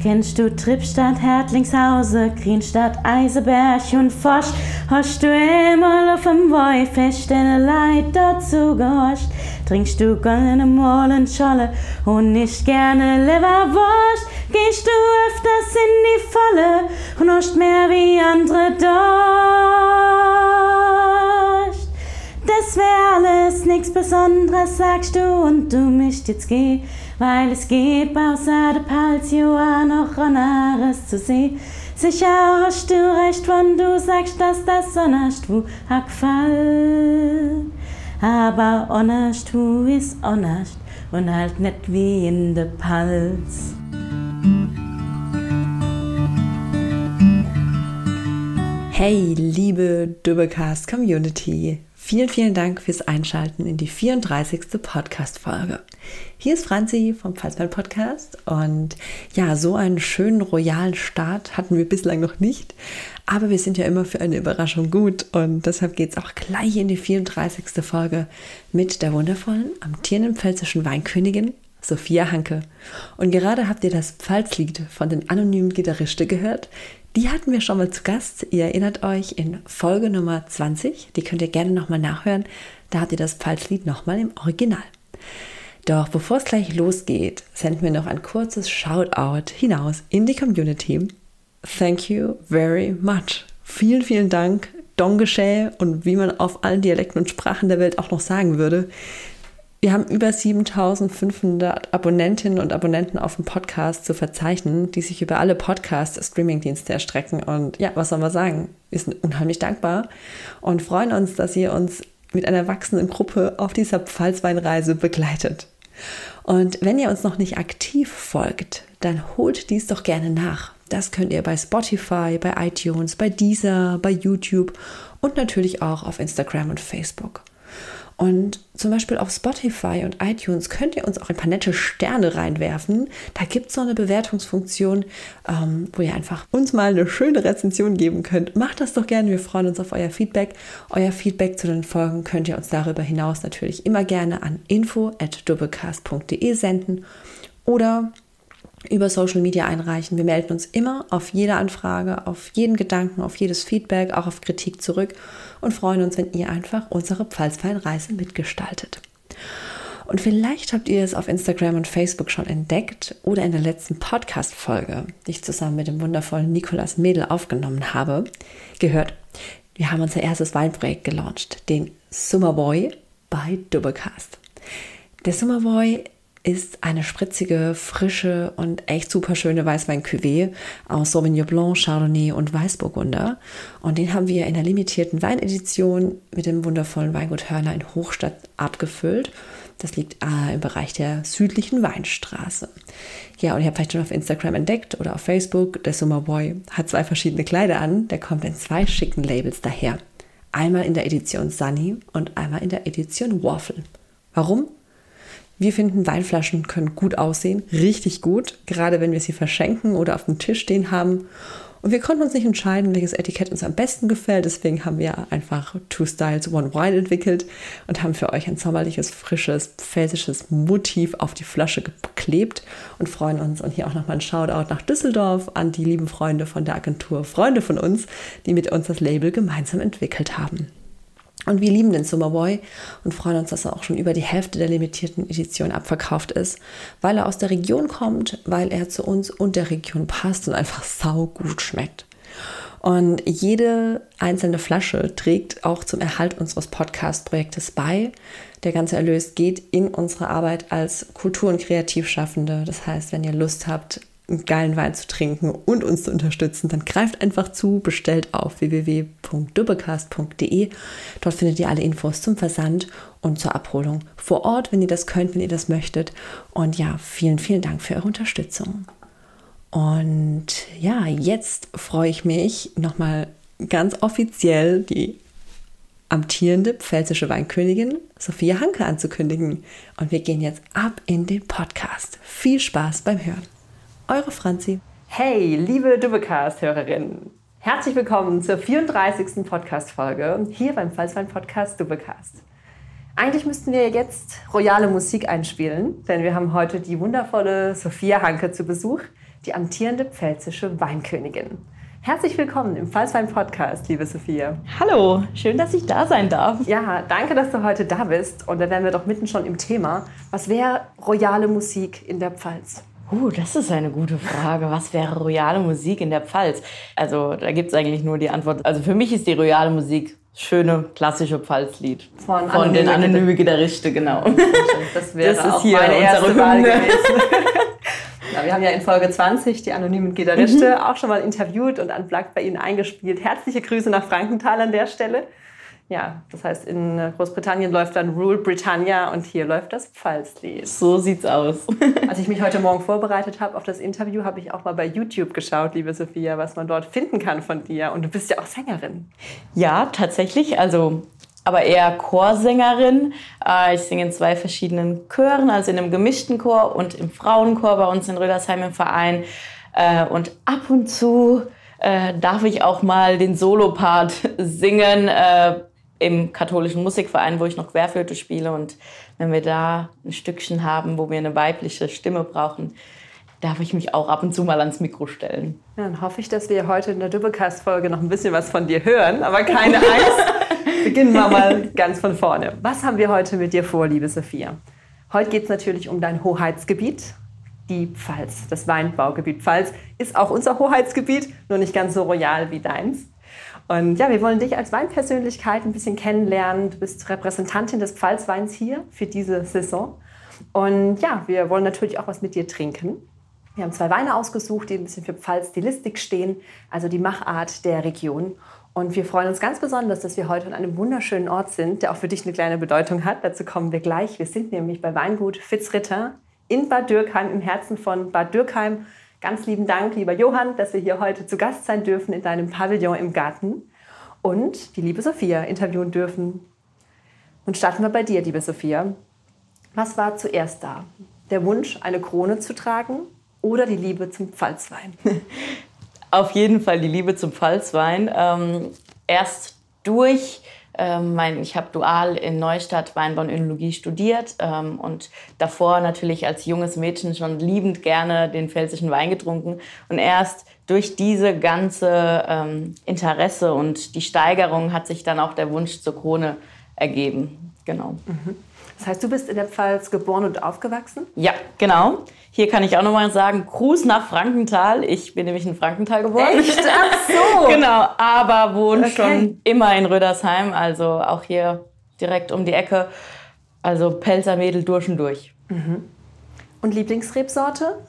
Kennst du Trippstadt, Hertlingshause, Krienstadt, Eiseberg und Fosch? Hast du immer auf dem Woi fest deine Leid dazu gehorcht? Trinkst du goldene Mollenscholle und nicht gerne Leberwurst? Gehst du öfters in die Volle und hast mehr wie andere durch? Das wär alles nix Besonderes, sagst du, und du mischt jetzt geh, weil es gibt außer der Palzioa noch anderes zu sehen. Sicher hast du recht, wenn du sagst, dass das sonnerst wo gefallen. Aber onnerst wo ist onnerst und halt nicht wie in der Palz. Hey, liebe Dubbecast Community. Vielen, vielen Dank fürs Einschalten in die 34. Podcast-Folge. Hier ist Franzi vom Pfalzmann Podcast und ja, so einen schönen royalen Start hatten wir bislang noch nicht, aber wir sind ja immer für eine Überraschung gut und deshalb geht es auch gleich in die 34. Folge mit der wundervollen, amtierenden pfälzischen Weinkönigin Sophia Hanke. Und gerade habt ihr das Pfalzlied von den anonymen Gitarristen gehört, die hatten wir schon mal zu Gast. Ihr erinnert euch in Folge Nummer 20. Die könnt ihr gerne nochmal nachhören. Da habt ihr das Pfalzlied nochmal im Original. Doch bevor es gleich losgeht, senden wir noch ein kurzes Shoutout hinaus in die Community. Thank you very much. Vielen, vielen Dank. Dongeschä und wie man auf allen Dialekten und Sprachen der Welt auch noch sagen würde. Wir haben über 7500 Abonnentinnen und Abonnenten auf dem Podcast zu verzeichnen, die sich über alle Podcast-Streaming-Dienste erstrecken. Und ja, was soll man sagen? Wir sind unheimlich dankbar und freuen uns, dass ihr uns mit einer wachsenden Gruppe auf dieser Pfalzweinreise begleitet. Und wenn ihr uns noch nicht aktiv folgt, dann holt dies doch gerne nach. Das könnt ihr bei Spotify, bei iTunes, bei Deezer, bei YouTube und natürlich auch auf Instagram und Facebook. Und zum Beispiel auf Spotify und iTunes könnt ihr uns auch ein paar nette Sterne reinwerfen. Da gibt es so eine Bewertungsfunktion, ähm, wo ihr einfach uns mal eine schöne Rezension geben könnt. Macht das doch gerne, wir freuen uns auf euer Feedback. Euer Feedback zu den Folgen könnt ihr uns darüber hinaus natürlich immer gerne an info.doublecast.de senden oder über Social Media einreichen. Wir melden uns immer auf jede Anfrage, auf jeden Gedanken, auf jedes Feedback, auch auf Kritik zurück und freuen uns, wenn ihr einfach unsere Pfalzweinreise mitgestaltet. Und vielleicht habt ihr es auf Instagram und Facebook schon entdeckt oder in der letzten Podcast-Folge, die ich zusammen mit dem wundervollen Nikolas Mädel aufgenommen habe, gehört. Wir haben unser erstes Weinprojekt gelauncht, den Summerboy bei Doublecast. Der Summerboy ist eine spritzige, frische und echt super schöne Weißwein-Cuvée aus Sauvignon Blanc, Chardonnay und Weißburgunder. Und den haben wir in der limitierten Weinedition mit dem wundervollen Weingut Hörner in Hochstadt abgefüllt. Das liegt äh, im Bereich der südlichen Weinstraße. Ja, und ihr habt vielleicht schon auf Instagram entdeckt oder auf Facebook, der Summerboy hat zwei verschiedene Kleider an. Der kommt in zwei schicken Labels daher. Einmal in der Edition Sunny und einmal in der Edition Waffle. Warum? Wir finden, Weinflaschen können gut aussehen, richtig gut, gerade wenn wir sie verschenken oder auf dem Tisch stehen haben. Und wir konnten uns nicht entscheiden, welches Etikett uns am besten gefällt. Deswegen haben wir einfach Two Styles, One Wine entwickelt und haben für euch ein sommerliches, frisches, pfälzisches Motiv auf die Flasche geklebt und freuen uns. Und hier auch nochmal ein Shoutout nach Düsseldorf an die lieben Freunde von der Agentur Freunde von uns, die mit uns das Label gemeinsam entwickelt haben. Und wir lieben den Summerboy und freuen uns, dass er auch schon über die Hälfte der limitierten Edition abverkauft ist, weil er aus der Region kommt, weil er zu uns und der Region passt und einfach sau gut schmeckt. Und jede einzelne Flasche trägt auch zum Erhalt unseres Podcast-Projektes bei. Der ganze Erlös geht in unsere Arbeit als Kultur- und Kreativschaffende. Das heißt, wenn ihr Lust habt, einen geilen Wein zu trinken und uns zu unterstützen, dann greift einfach zu, bestellt auf www.dubbecast.de. Dort findet ihr alle Infos zum Versand und zur Abholung vor Ort, wenn ihr das könnt, wenn ihr das möchtet. Und ja, vielen, vielen Dank für eure Unterstützung. Und ja, jetzt freue ich mich nochmal ganz offiziell die amtierende pfälzische Weinkönigin Sophia Hanke anzukündigen. Und wir gehen jetzt ab in den Podcast. Viel Spaß beim Hören. Eure Franzi. Hey, liebe Dubbecast-Hörerinnen. Herzlich willkommen zur 34. Podcast-Folge hier beim Pfalzwein-Podcast Dubbecast. Eigentlich müssten wir jetzt royale Musik einspielen, denn wir haben heute die wundervolle Sophia Hanke zu Besuch, die amtierende pfälzische Weinkönigin. Herzlich willkommen im Pfalzwein Podcast, liebe Sophia. Hallo, schön, dass ich da sein darf. Ja, danke, dass du heute da bist. Und da wären wir doch mitten schon im Thema. Was wäre royale Musik in der Pfalz? Uh, das ist eine gute Frage. Was wäre royale Musik in der Pfalz? Also, da gibt es eigentlich nur die Antwort. Also, für mich ist die royale Musik schöne klassische Pfalzlied. Von, Von den anonymen Gitarristen, genau. Das wäre das ist auch hier meine erste Wahl gewesen. Ja, wir haben ja in Folge 20 die anonymen Gitarristen mhm. auch schon mal interviewt und unplugged bei Ihnen eingespielt. Herzliche Grüße nach Frankenthal an der Stelle. Ja, das heißt, in Großbritannien läuft dann Rule Britannia und hier läuft das Pfalzlied. So sieht's aus. Als ich mich heute Morgen vorbereitet habe auf das Interview, habe ich auch mal bei YouTube geschaut, liebe Sophia, was man dort finden kann von dir. Und du bist ja auch Sängerin. Ja, tatsächlich. Also aber eher Chorsängerin. Äh, ich singe in zwei verschiedenen Chören, also in einem gemischten Chor und im Frauenchor bei uns in Rödersheim im Verein. Äh, und ab und zu äh, darf ich auch mal den Solopart singen im katholischen Musikverein, wo ich noch Querflöte spiele. Und wenn wir da ein Stückchen haben, wo wir eine weibliche Stimme brauchen, darf ich mich auch ab und zu mal ans Mikro stellen. Ja, dann hoffe ich, dass wir heute in der Dübbecast-Folge noch ein bisschen was von dir hören. Aber keine Angst. Beginnen wir mal ganz von vorne. Was haben wir heute mit dir vor, liebe Sophia? Heute geht es natürlich um dein Hoheitsgebiet, die Pfalz. Das Weinbaugebiet Pfalz ist auch unser Hoheitsgebiet, nur nicht ganz so royal wie deins. Und ja, wir wollen dich als Weinpersönlichkeit ein bisschen kennenlernen. Du bist Repräsentantin des Pfalzweins hier für diese Saison. Und ja, wir wollen natürlich auch was mit dir trinken. Wir haben zwei Weine ausgesucht, die ein bisschen für Pfalz-Stilistik stehen, also die Machart der Region. Und wir freuen uns ganz besonders, dass wir heute an einem wunderschönen Ort sind, der auch für dich eine kleine Bedeutung hat. Dazu kommen wir gleich. Wir sind nämlich bei Weingut Fitzritter in Bad Dürkheim, im Herzen von Bad Dürkheim. Ganz lieben Dank, lieber Johann, dass wir hier heute zu Gast sein dürfen in deinem Pavillon im Garten und die liebe Sophia interviewen dürfen. Und starten wir bei dir, liebe Sophia. Was war zuerst da? Der Wunsch, eine Krone zu tragen oder die Liebe zum Pfalzwein? Auf jeden Fall die Liebe zum Pfalzwein. Ähm, erst durch ähm, mein, ich habe dual in Neustadt Weinbau und Önologie studiert ähm, und davor natürlich als junges Mädchen schon liebend gerne den pfälzischen Wein getrunken. Und erst durch diese ganze ähm, Interesse und die Steigerung hat sich dann auch der Wunsch zur Krone ergeben. Genau. Mhm. Das heißt, du bist in der Pfalz geboren und aufgewachsen? Ja, genau. Hier kann ich auch nochmal sagen, Gruß nach Frankenthal. Ich bin nämlich in Frankenthal geboren. Echt? Ach so. genau, aber wohne okay. schon immer in Rödersheim, also auch hier direkt um die Ecke. Also Pelzermädel durch und durch. Mhm. Und Lieblingsrebsorte?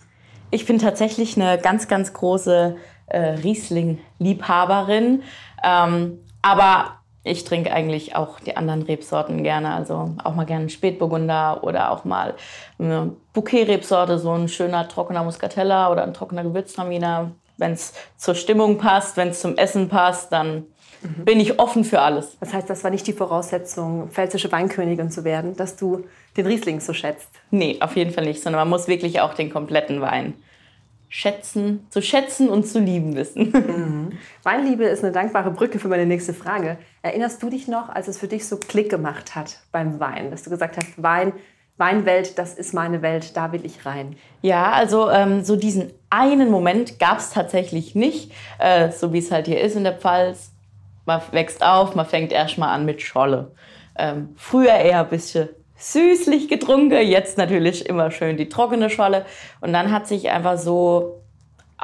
Ich bin tatsächlich eine ganz, ganz große äh, Riesling-Liebhaberin. Ähm, aber ich trinke eigentlich auch die anderen Rebsorten gerne. Also auch mal gerne Spätburgunder oder auch mal eine Bouquet-Rebsorte, so ein schöner trockener Muscatella oder ein trockener Gewürztraminer. Wenn es zur Stimmung passt, wenn es zum Essen passt, dann mhm. bin ich offen für alles. Das heißt, das war nicht die Voraussetzung, pfälzische Weinkönigin zu werden, dass du den Riesling so schätzt? Nee, auf jeden Fall nicht, sondern man muss wirklich auch den kompletten Wein schätzen, zu schätzen und zu lieben wissen. Mhm. Weinliebe ist eine dankbare Brücke für meine nächste Frage. Erinnerst du dich noch, als es für dich so Klick gemacht hat beim Wein, dass du gesagt hast, Wein, Weinwelt, das ist meine Welt, da will ich rein? Ja, also ähm, so diesen einen Moment gab es tatsächlich nicht, äh, so wie es halt hier ist in der Pfalz. Man wächst auf, man fängt erstmal an mit Scholle. Ähm, früher eher ein bisschen süßlich getrunken, jetzt natürlich immer schön die trockene Scholle. Und dann hat sich einfach so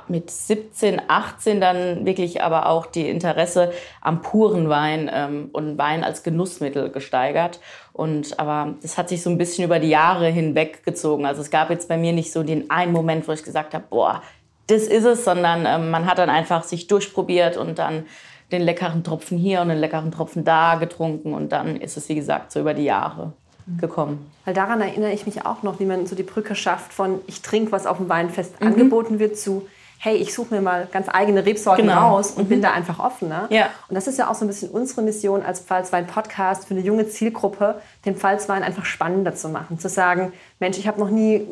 mit 17, 18 dann wirklich aber auch die Interesse am puren Wein ähm, und Wein als Genussmittel gesteigert. Und aber das hat sich so ein bisschen über die Jahre hinweg gezogen. Also es gab jetzt bei mir nicht so den einen Moment, wo ich gesagt habe, boah, das ist es, sondern ähm, man hat dann einfach sich durchprobiert und dann den leckeren Tropfen hier und den leckeren Tropfen da getrunken und dann ist es, wie gesagt, so über die Jahre gekommen. Weil daran erinnere ich mich auch noch, wie man so die Brücke schafft von ich trinke, was auf dem Weinfest mhm. angeboten wird, zu hey, ich suche mir mal ganz eigene Rebsorten genau. raus und mhm. bin da einfach offener. Ja. Und das ist ja auch so ein bisschen unsere Mission als Pfalzwein-Podcast für eine junge Zielgruppe, den Pfalzwein einfach spannender zu machen. Zu sagen, Mensch, ich habe noch nie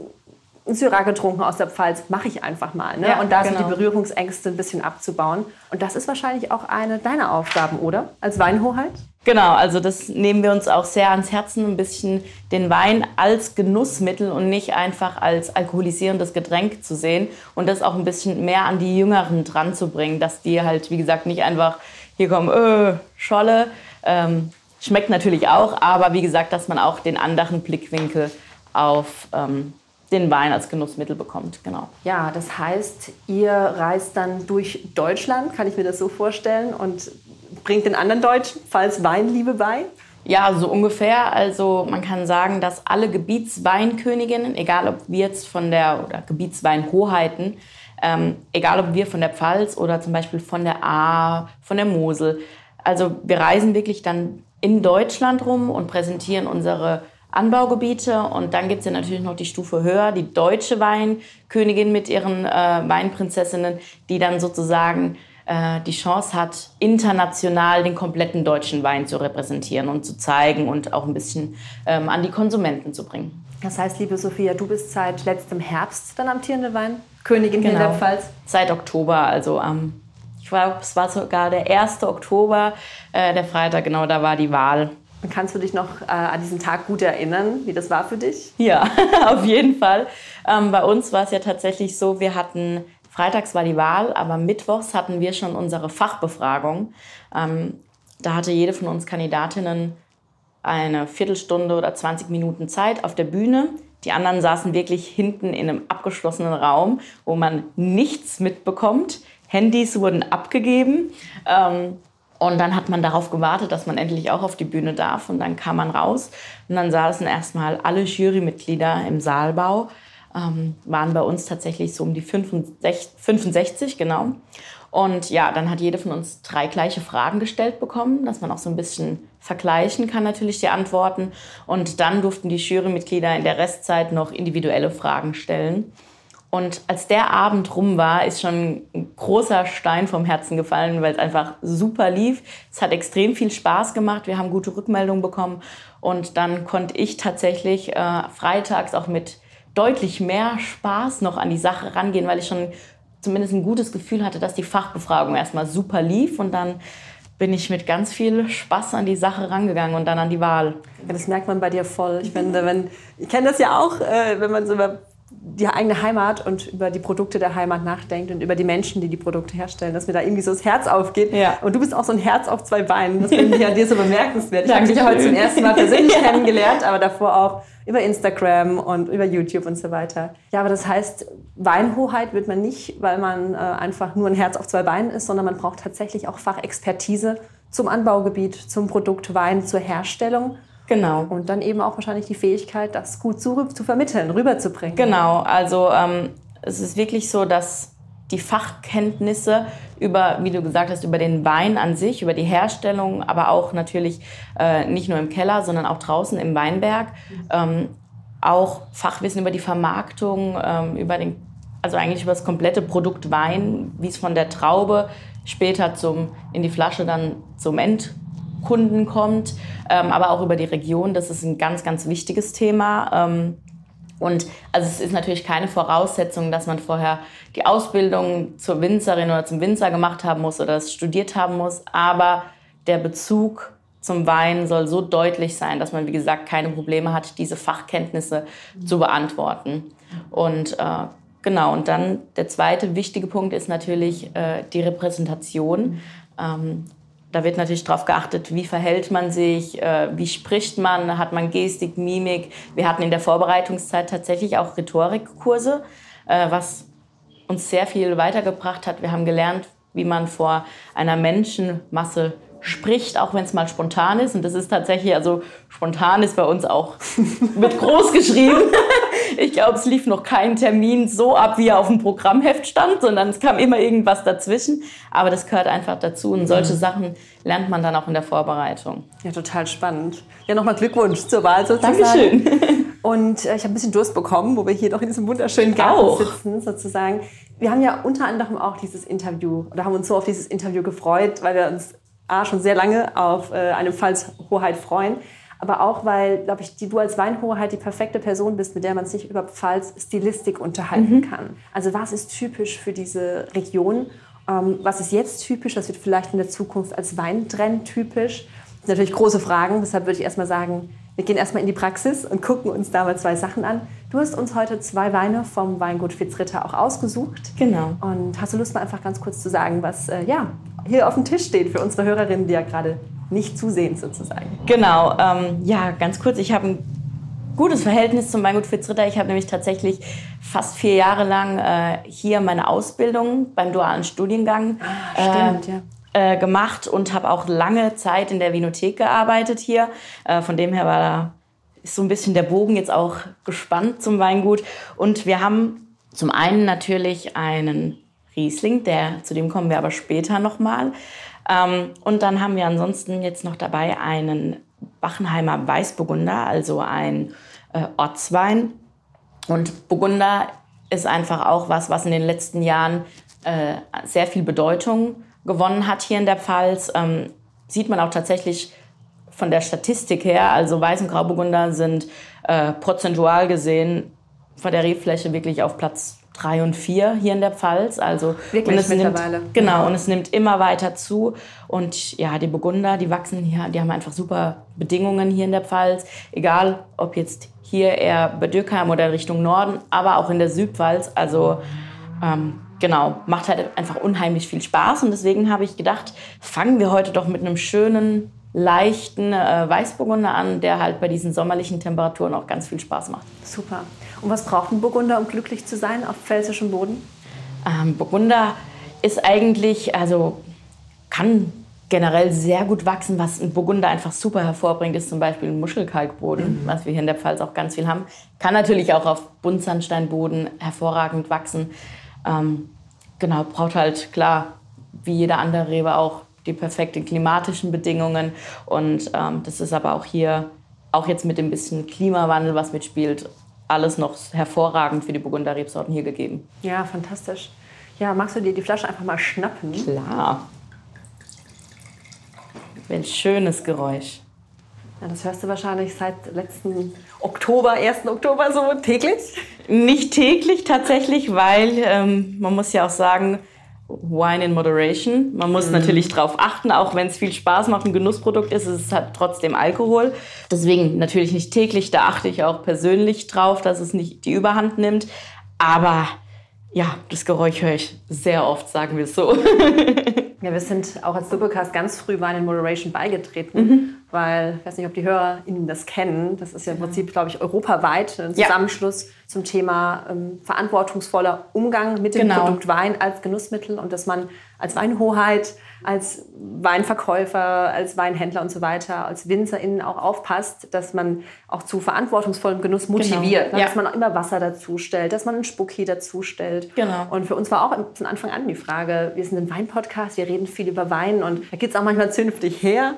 Syrah getrunken aus der Pfalz, mache ich einfach mal. Ne? Ja, und da genau. sind die Berührungsängste ein bisschen abzubauen. Und das ist wahrscheinlich auch eine deiner Aufgaben, oder? Als Weinhoheit? Genau, also das nehmen wir uns auch sehr ans Herzen, ein bisschen den Wein als Genussmittel und nicht einfach als alkoholisierendes Getränk zu sehen und das auch ein bisschen mehr an die Jüngeren dran zu bringen, dass die halt, wie gesagt, nicht einfach hier kommen, äh, Scholle, ähm, schmeckt natürlich auch, aber wie gesagt, dass man auch den anderen Blickwinkel auf ähm, den Wein als Genussmittel bekommt, genau. Ja, das heißt, ihr reist dann durch Deutschland, kann ich mir das so vorstellen, und bringt den anderen Deutschen, falls Weinliebe bei? Ja, so ungefähr. Also man kann sagen, dass alle Gebietsweinköniginnen, egal ob wir jetzt von der, oder Gebietsweinhoheiten, ähm, egal ob wir von der Pfalz oder zum Beispiel von der A, von der Mosel, also wir reisen wirklich dann in Deutschland rum und präsentieren unsere Anbaugebiete und dann gibt es ja natürlich noch die Stufe höher, die deutsche Weinkönigin mit ihren äh, Weinprinzessinnen, die dann sozusagen äh, die Chance hat, international den kompletten deutschen Wein zu repräsentieren und zu zeigen und auch ein bisschen ähm, an die Konsumenten zu bringen. Das heißt, liebe Sophia, du bist seit letztem Herbst dann amtierende Weinkönigin hier in der Pfalz? Seit Oktober, also am, ähm, ich glaube, es war sogar der 1. Oktober, äh, der Freitag, genau, da war die Wahl. Kannst du dich noch äh, an diesen Tag gut erinnern, wie das war für dich? Ja, auf jeden Fall. Ähm, bei uns war es ja tatsächlich so, wir hatten, freitags war die Wahl, aber mittwochs hatten wir schon unsere Fachbefragung. Ähm, da hatte jede von uns Kandidatinnen eine Viertelstunde oder 20 Minuten Zeit auf der Bühne. Die anderen saßen wirklich hinten in einem abgeschlossenen Raum, wo man nichts mitbekommt. Handys wurden abgegeben. Ähm, und dann hat man darauf gewartet, dass man endlich auch auf die Bühne darf. Und dann kam man raus. Und dann saßen erstmal alle Jurymitglieder im Saalbau. Ähm, waren bei uns tatsächlich so um die 65, 65, genau. Und ja, dann hat jede von uns drei gleiche Fragen gestellt bekommen, dass man auch so ein bisschen vergleichen kann natürlich die Antworten. Und dann durften die Jurymitglieder in der Restzeit noch individuelle Fragen stellen. Und als der Abend rum war, ist schon ein großer Stein vom Herzen gefallen, weil es einfach super lief. Es hat extrem viel Spaß gemacht. Wir haben gute Rückmeldungen bekommen. Und dann konnte ich tatsächlich äh, freitags auch mit deutlich mehr Spaß noch an die Sache rangehen, weil ich schon zumindest ein gutes Gefühl hatte, dass die Fachbefragung erstmal super lief. Und dann bin ich mit ganz viel Spaß an die Sache rangegangen und dann an die Wahl. Ja, das merkt man bei dir voll. Ich finde, wenn ich kenne das ja auch, äh, wenn man so über die eigene Heimat und über die Produkte der Heimat nachdenkt und über die Menschen, die die Produkte herstellen, dass mir da irgendwie so das Herz aufgeht. Ja. Und du bist auch so ein Herz auf zwei Beinen. Das finde ich an dir so bemerkenswert. Ich habe dich heute zum ersten Mal persönlich ja. kennengelernt, aber davor auch über Instagram und über YouTube und so weiter. Ja, aber das heißt, Weinhoheit wird man nicht, weil man äh, einfach nur ein Herz auf zwei Beinen ist, sondern man braucht tatsächlich auch Fachexpertise zum Anbaugebiet, zum Produkt Wein, zur Herstellung. Genau. Und dann eben auch wahrscheinlich die Fähigkeit, das gut zu, zu vermitteln, rüberzubringen. Genau, also ähm, es ist wirklich so, dass die Fachkenntnisse über, wie du gesagt hast, über den Wein an sich, über die Herstellung, aber auch natürlich äh, nicht nur im Keller, sondern auch draußen im Weinberg, ähm, auch Fachwissen über die Vermarktung, ähm, über den, also eigentlich über das komplette Produkt Wein, wie es von der Traube später zum, in die Flasche dann zum End Kunden kommt, ähm, aber auch über die Region. Das ist ein ganz, ganz wichtiges Thema. Ähm, und also es ist natürlich keine Voraussetzung, dass man vorher die Ausbildung zur Winzerin oder zum Winzer gemacht haben muss oder das studiert haben muss. Aber der Bezug zum Wein soll so deutlich sein, dass man, wie gesagt, keine Probleme hat, diese Fachkenntnisse zu beantworten. Und äh, genau, und dann der zweite wichtige Punkt ist natürlich äh, die Repräsentation. Ähm, da wird natürlich darauf geachtet, wie verhält man sich, äh, wie spricht man, hat man Gestik, Mimik. Wir hatten in der Vorbereitungszeit tatsächlich auch Rhetorikkurse, äh, was uns sehr viel weitergebracht hat. Wir haben gelernt, wie man vor einer Menschenmasse spricht, auch wenn es mal spontan ist. Und das ist tatsächlich, also spontan ist bei uns auch mit groß geschrieben. Ich glaube, es lief noch kein Termin so ab, wie er auf dem Programmheft stand, sondern es kam immer irgendwas dazwischen. Aber das gehört einfach dazu. Und solche mhm. Sachen lernt man dann auch in der Vorbereitung. Ja, total spannend. Ja, nochmal Glückwunsch zur Wahl sozusagen. Dankeschön. Und äh, ich habe ein bisschen Durst bekommen, wo wir hier doch in diesem wunderschönen Garten auch. sitzen, sozusagen. Wir haben ja unter anderem auch dieses Interview, oder haben uns so auf dieses Interview gefreut, weil wir uns A, schon sehr lange auf äh, eine Pfalzhoheit freuen, aber auch, weil, glaube ich, die, du als Weinhoheit die perfekte Person bist, mit der man sich über Pfalz Stilistik unterhalten mhm. kann. Also was ist typisch für diese Region? Ähm, was ist jetzt typisch? Was wird vielleicht in der Zukunft als Weintrend typisch? Das sind natürlich große Fragen, deshalb würde ich erstmal sagen, wir gehen erstmal in die Praxis und gucken uns da mal zwei Sachen an. Du hast uns heute zwei Weine vom Weingut Fitzritter auch ausgesucht. Genau. Und hast du Lust, mal einfach ganz kurz zu sagen, was äh, ja, hier auf dem Tisch steht für unsere Hörerinnen, die ja gerade nicht zusehen sozusagen? Genau. Ähm, ja, ganz kurz. Ich habe ein gutes Verhältnis zum Weingut Fitzritter. Ich habe nämlich tatsächlich fast vier Jahre lang äh, hier meine Ausbildung beim dualen Studiengang ah, stimmt, äh, ja gemacht und habe auch lange Zeit in der Vinothek gearbeitet hier. Äh, von dem her war da ist so ein bisschen der Bogen jetzt auch gespannt zum Weingut. Und wir haben zum einen natürlich einen Riesling, der, zu dem kommen wir aber später nochmal. Ähm, und dann haben wir ansonsten jetzt noch dabei einen Bachenheimer Weißburgunder, also ein äh, Ortswein. Und Burgunder ist einfach auch was, was in den letzten Jahren äh, sehr viel Bedeutung gewonnen hat hier in der Pfalz. Ähm, sieht man auch tatsächlich von der Statistik her. Also Weiß- und Grauburgunder sind äh, prozentual gesehen von der Rebfläche wirklich auf Platz drei und vier hier in der Pfalz. Also wirklich und mittlerweile. Nimmt, genau, und es nimmt immer weiter zu. Und ja, die Burgunder, die wachsen hier, die haben einfach super Bedingungen hier in der Pfalz. Egal, ob jetzt hier eher bei Dürkheim oder Richtung Norden, aber auch in der Südpfalz. Also ähm, genau, macht halt einfach unheimlich viel Spaß. Und deswegen habe ich gedacht, fangen wir heute doch mit einem schönen, leichten äh, Weißburgunder an, der halt bei diesen sommerlichen Temperaturen auch ganz viel Spaß macht. Super. Und was braucht ein Burgunder, um glücklich zu sein auf pfälzischem Boden? Ähm, Burgunder ist eigentlich, also kann generell sehr gut wachsen. Was ein Burgunder einfach super hervorbringt, ist zum Beispiel ein Muschelkalkboden, mhm. was wir hier in der Pfalz auch ganz viel haben. Kann natürlich auch auf Buntsandsteinboden hervorragend wachsen. Ähm, genau, braucht halt klar, wie jeder andere Rebe auch, die perfekten klimatischen Bedingungen. Und ähm, das ist aber auch hier, auch jetzt mit dem bisschen Klimawandel, was mitspielt, alles noch hervorragend für die Burgunder Rebsorten hier gegeben. Ja, fantastisch. Ja, magst du dir die Flasche einfach mal schnappen? Klar. Ein schönes Geräusch. Ja, das hörst du wahrscheinlich seit letzten Oktober, 1. Oktober so täglich? Nicht täglich tatsächlich, weil ähm, man muss ja auch sagen, Wine in Moderation. Man muss mhm. natürlich darauf achten, auch wenn es viel Spaß macht, ein Genussprodukt ist, es hat trotzdem Alkohol. Deswegen natürlich nicht täglich, da achte ich auch persönlich drauf, dass es nicht die Überhand nimmt. Aber ja, das Geräusch höre ich sehr oft, sagen wir es so. ja, wir sind auch als Doppelcast ganz früh Wine in Moderation beigetreten. Mhm weil ich weiß nicht, ob die HörerInnen das kennen. Das ist ja im Prinzip, glaube ich, europaweit ein Zusammenschluss ja. zum Thema ähm, verantwortungsvoller Umgang mit dem genau. Produkt Wein als Genussmittel und dass man als Weinhoheit, als Weinverkäufer, als Weinhändler und so weiter, als WinzerInnen auch aufpasst, dass man auch zu verantwortungsvollem Genuss genau. motiviert. Genau. Ne? Dass man auch immer Wasser dazu stellt, dass man einen Spucki dazu stellt. Genau. Und für uns war auch von Anfang an die Frage, wir sind ein Weinpodcast, wir reden viel über Wein und da geht es auch manchmal zünftig her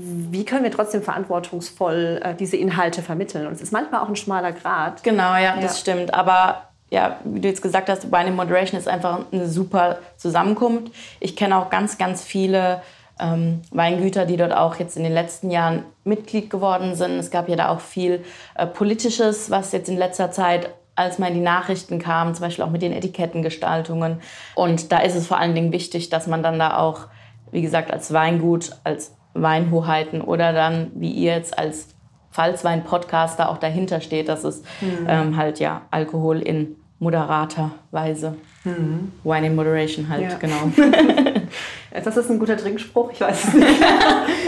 wie können wir trotzdem verantwortungsvoll äh, diese Inhalte vermitteln? Und es ist manchmal auch ein schmaler Grad. Genau, ja, ja, das stimmt. Aber ja, wie du jetzt gesagt hast, Wine in Moderation ist einfach eine super Zusammenkunft. Ich kenne auch ganz, ganz viele ähm, Weingüter, die dort auch jetzt in den letzten Jahren Mitglied geworden sind. Es gab ja da auch viel äh, Politisches, was jetzt in letzter Zeit als mal in die Nachrichten kam, zum Beispiel auch mit den Etikettengestaltungen. Und da ist es vor allen Dingen wichtig, dass man dann da auch, wie gesagt, als Weingut, als Weinhoheiten oder dann, wie ihr jetzt als Pfalzwein-Podcaster auch dahinter steht, dass es mhm. ähm, halt ja Alkohol in moderater Weise, mhm. Wine in Moderation halt, ja. genau. das ist ein guter Trinkspruch, ich weiß es nicht.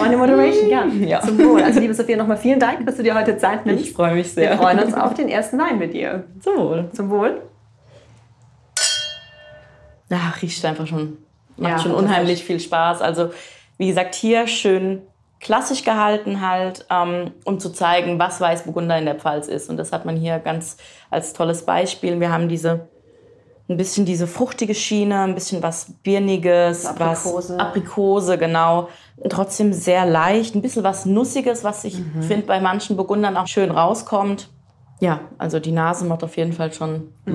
Wine in Moderation, ja. ja. Zum Wohl. Also liebe Sophia, nochmal vielen Dank, dass du dir heute Zeit nimmst. Ich freue mich sehr. Wir freuen uns auf den ersten Wein mit dir. Zum Wohl. Zum Wohl. Ja, riecht einfach schon, macht ja, schon unheimlich viel Spaß. Also wie gesagt, hier schön klassisch gehalten halt, ähm, um zu zeigen, was Weißburgunder in der Pfalz ist. Und das hat man hier ganz als tolles Beispiel. Wir haben diese ein bisschen diese fruchtige Schiene, ein bisschen was Birniges, Aprikose. was Aprikose, genau. Und trotzdem sehr leicht, ein bisschen was Nussiges, was ich mhm. finde bei manchen Burgundern auch schön rauskommt. Ja, also die Nase macht auf jeden Fall schon mhm.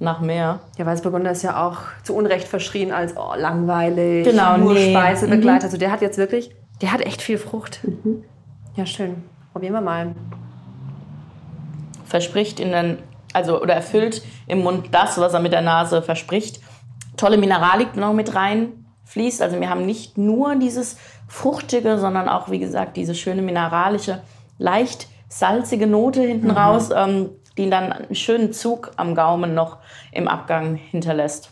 Nach mehr. Ja, Weißburgunder ist ja auch zu Unrecht verschrien als oh, langweilig, genau, nur nee. Speisebegleiter. Mhm. Also der hat jetzt wirklich, der hat echt viel Frucht. Mhm. Ja, schön. Probieren wir mal. Verspricht in den, also oder erfüllt im Mund das, was er mit der Nase verspricht. Tolle Mineralik noch mit rein fließt. Also wir haben nicht nur dieses fruchtige, sondern auch, wie gesagt, diese schöne mineralische, leicht salzige Note hinten mhm. raus, ähm, die dann einen schönen Zug am Gaumen noch im Abgang hinterlässt.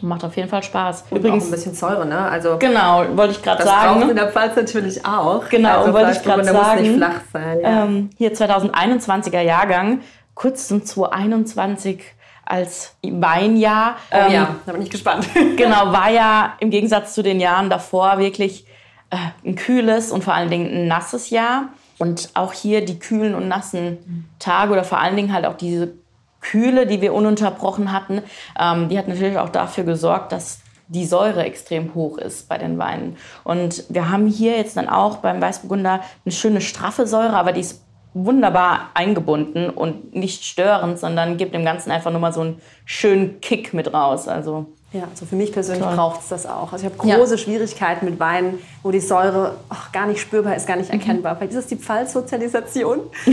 Macht auf jeden Fall Spaß. Und Übrigens auch ein bisschen Säure, ne? Also genau, wollte ich gerade sagen. Das in der Pfalz natürlich auch. Genau, also wollte ich gerade sagen. Muss nicht flach sein. Ja. Ähm, hier 2021er Jahrgang, kurz zum 2021 als Weinjahr. Oh ähm, ja, da bin ich gespannt. genau, war ja im Gegensatz zu den Jahren davor wirklich äh, ein kühles und vor allen Dingen ein nasses Jahr. Und auch hier die kühlen und nassen Tage oder vor allen Dingen halt auch diese Kühle, die wir ununterbrochen hatten, ähm, die hat natürlich auch dafür gesorgt, dass die Säure extrem hoch ist bei den Weinen. Und wir haben hier jetzt dann auch beim Weißburgunder eine schöne straffe Säure, aber die ist wunderbar eingebunden und nicht störend, sondern gibt dem Ganzen einfach nur mal so einen schönen Kick mit raus. Also ja, also für mich persönlich braucht es das auch. Also ich habe große ja. Schwierigkeiten mit Weinen, wo die Säure ach, gar nicht spürbar ist, gar nicht mhm. erkennbar. Mhm. Vielleicht ist es die Pfalzsozialisation. so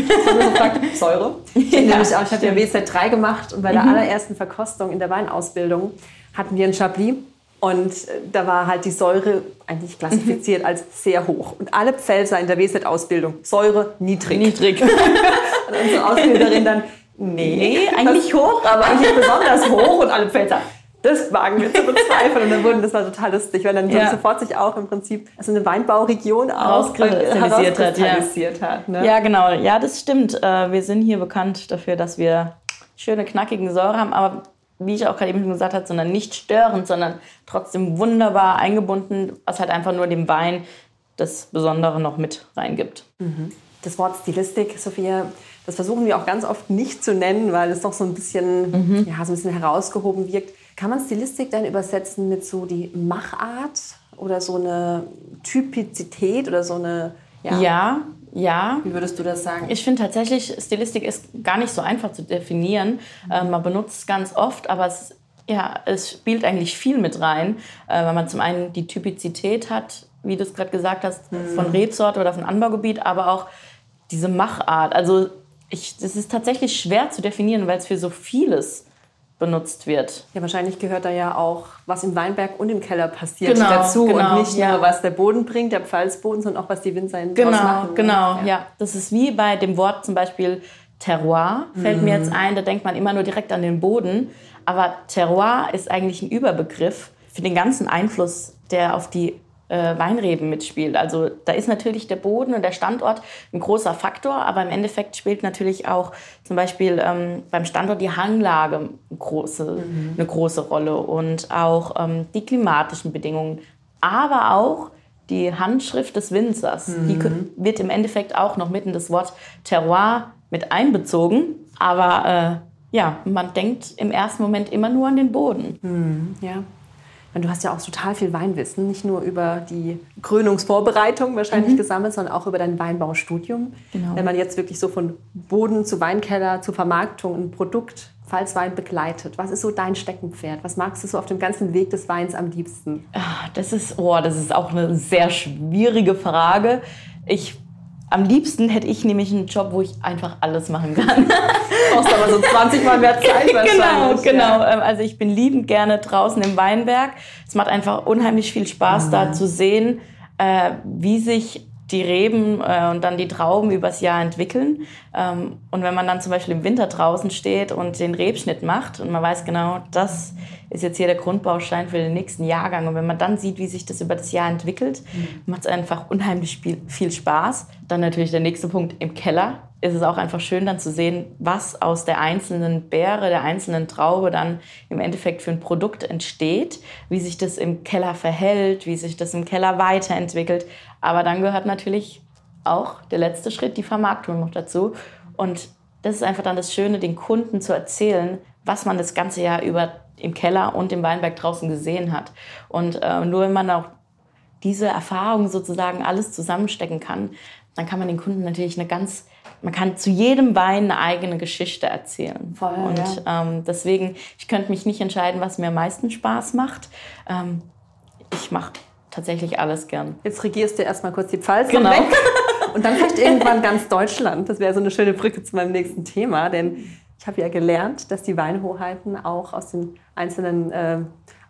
fragt, Säure. Ich, ja, nämlich auch, ich habe ja WZ3 gemacht und bei der mhm. allerersten Verkostung in der Weinausbildung hatten wir ein Chablis und äh, da war halt die Säure eigentlich klassifiziert mhm. als sehr hoch. Und alle Pfälzer in der WZ-Ausbildung, Säure niedrig. Niedrig. und unsere Ausbilderin dann, nee, eigentlich hoch, aber eigentlich besonders hoch. Und alle Pfälzer, das wagen wir zu bezweifeln. Und dann wurden das war total lustig, weil dann ja. sofort sich auch im Prinzip also eine Weinbauregion herauskristallisiert hat. Ja. hat ne? ja, genau. Ja, das stimmt. Äh, wir sind hier bekannt dafür, dass wir schöne, knackige Säure haben, aber wie ich auch gerade eben gesagt habe, sondern nicht störend, sondern trotzdem wunderbar eingebunden, was halt einfach nur dem Wein das Besondere noch mit reingibt. Mhm. Das Wort Stilistik, Sophia, das versuchen wir auch ganz oft nicht zu nennen, weil es doch so ein bisschen, mhm. ja, so ein bisschen herausgehoben wirkt. Kann man Stilistik dann übersetzen mit so die Machart oder so eine Typizität oder so eine ja. ja, ja. Wie würdest du das sagen? Ich finde tatsächlich, Stilistik ist gar nicht so einfach zu definieren. Mhm. Äh, man benutzt es ganz oft, aber es, ja, es spielt eigentlich viel mit rein, äh, weil man zum einen die Typizität hat, wie du es gerade gesagt hast, mhm. von Rebsorte oder von Anbaugebiet, aber auch diese Machart. Also ich, das ist tatsächlich schwer zu definieren, weil es für so vieles benutzt wird. Ja, wahrscheinlich gehört da ja auch, was im Weinberg und im Keller passiert genau, dazu genau, und nicht ja. nur, was der Boden bringt, der Pfalzboden, sondern auch, was die Winzer genau, machen. Genau, ja. ja. Das ist wie bei dem Wort zum Beispiel Terroir, fällt mhm. mir jetzt ein, da denkt man immer nur direkt an den Boden, aber Terroir ist eigentlich ein Überbegriff für den ganzen Einfluss, der auf die äh, Weinreben mitspielt. Also da ist natürlich der Boden und der Standort ein großer Faktor, aber im Endeffekt spielt natürlich auch zum Beispiel ähm, beim Standort die Hanglage eine große, mhm. eine große Rolle und auch ähm, die klimatischen Bedingungen, aber auch die Handschrift des Winzers. Mhm. Die wird im Endeffekt auch noch mitten das Wort Terroir mit einbezogen, aber äh, ja, man denkt im ersten Moment immer nur an den Boden. Mhm. Ja. Du hast ja auch total viel Weinwissen, nicht nur über die Krönungsvorbereitung wahrscheinlich mhm. gesammelt, sondern auch über dein Weinbaustudium. Genau. Wenn man jetzt wirklich so von Boden zu Weinkeller zu Vermarktung ein Produkt Pfalzwein begleitet. Was ist so dein Steckenpferd? Was magst du so auf dem ganzen Weg des Weins am liebsten? Ah, das ist, oh, das ist auch eine sehr schwierige Frage. Ich am liebsten hätte ich nämlich einen Job, wo ich einfach alles machen kann. Brauchst aber so 20 Mal mehr Zeit genau, wahrscheinlich. Genau, genau. Ja. Also ich bin liebend gerne draußen im Weinberg. Es macht einfach unheimlich viel Spaß, mhm. da zu sehen, äh, wie sich die Reben äh, und dann die Trauben übers Jahr entwickeln. Ähm, und wenn man dann zum Beispiel im Winter draußen steht und den Rebschnitt macht und man weiß genau, das ist jetzt hier der Grundbaustein für den nächsten Jahrgang. Und wenn man dann sieht, wie sich das über das Jahr entwickelt, mhm. macht es einfach unheimlich viel Spaß. Dann natürlich der nächste Punkt im Keller. Ist es auch einfach schön dann zu sehen, was aus der einzelnen Beere, der einzelnen Traube dann im Endeffekt für ein Produkt entsteht, wie sich das im Keller verhält, wie sich das im Keller weiterentwickelt. Aber dann gehört natürlich auch der letzte Schritt, die Vermarktung noch dazu. Und das ist einfach dann das Schöne, den Kunden zu erzählen, was man das ganze Jahr über im Keller und im Weinberg draußen gesehen hat. Und äh, nur wenn man auch diese Erfahrung sozusagen alles zusammenstecken kann, dann kann man den Kunden natürlich eine ganz, man kann zu jedem Wein eine eigene Geschichte erzählen. Voll, und ja. ähm, deswegen, ich könnte mich nicht entscheiden, was mir am meisten Spaß macht. Ähm, ich mache tatsächlich alles gern. Jetzt regierst du erstmal kurz die Pfalz genau. weg. Und dann vielleicht irgendwann ganz Deutschland. Das wäre so eine schöne Brücke zu meinem nächsten Thema, denn ich habe ja gelernt, dass die Weinhoheiten auch aus den einzelnen äh,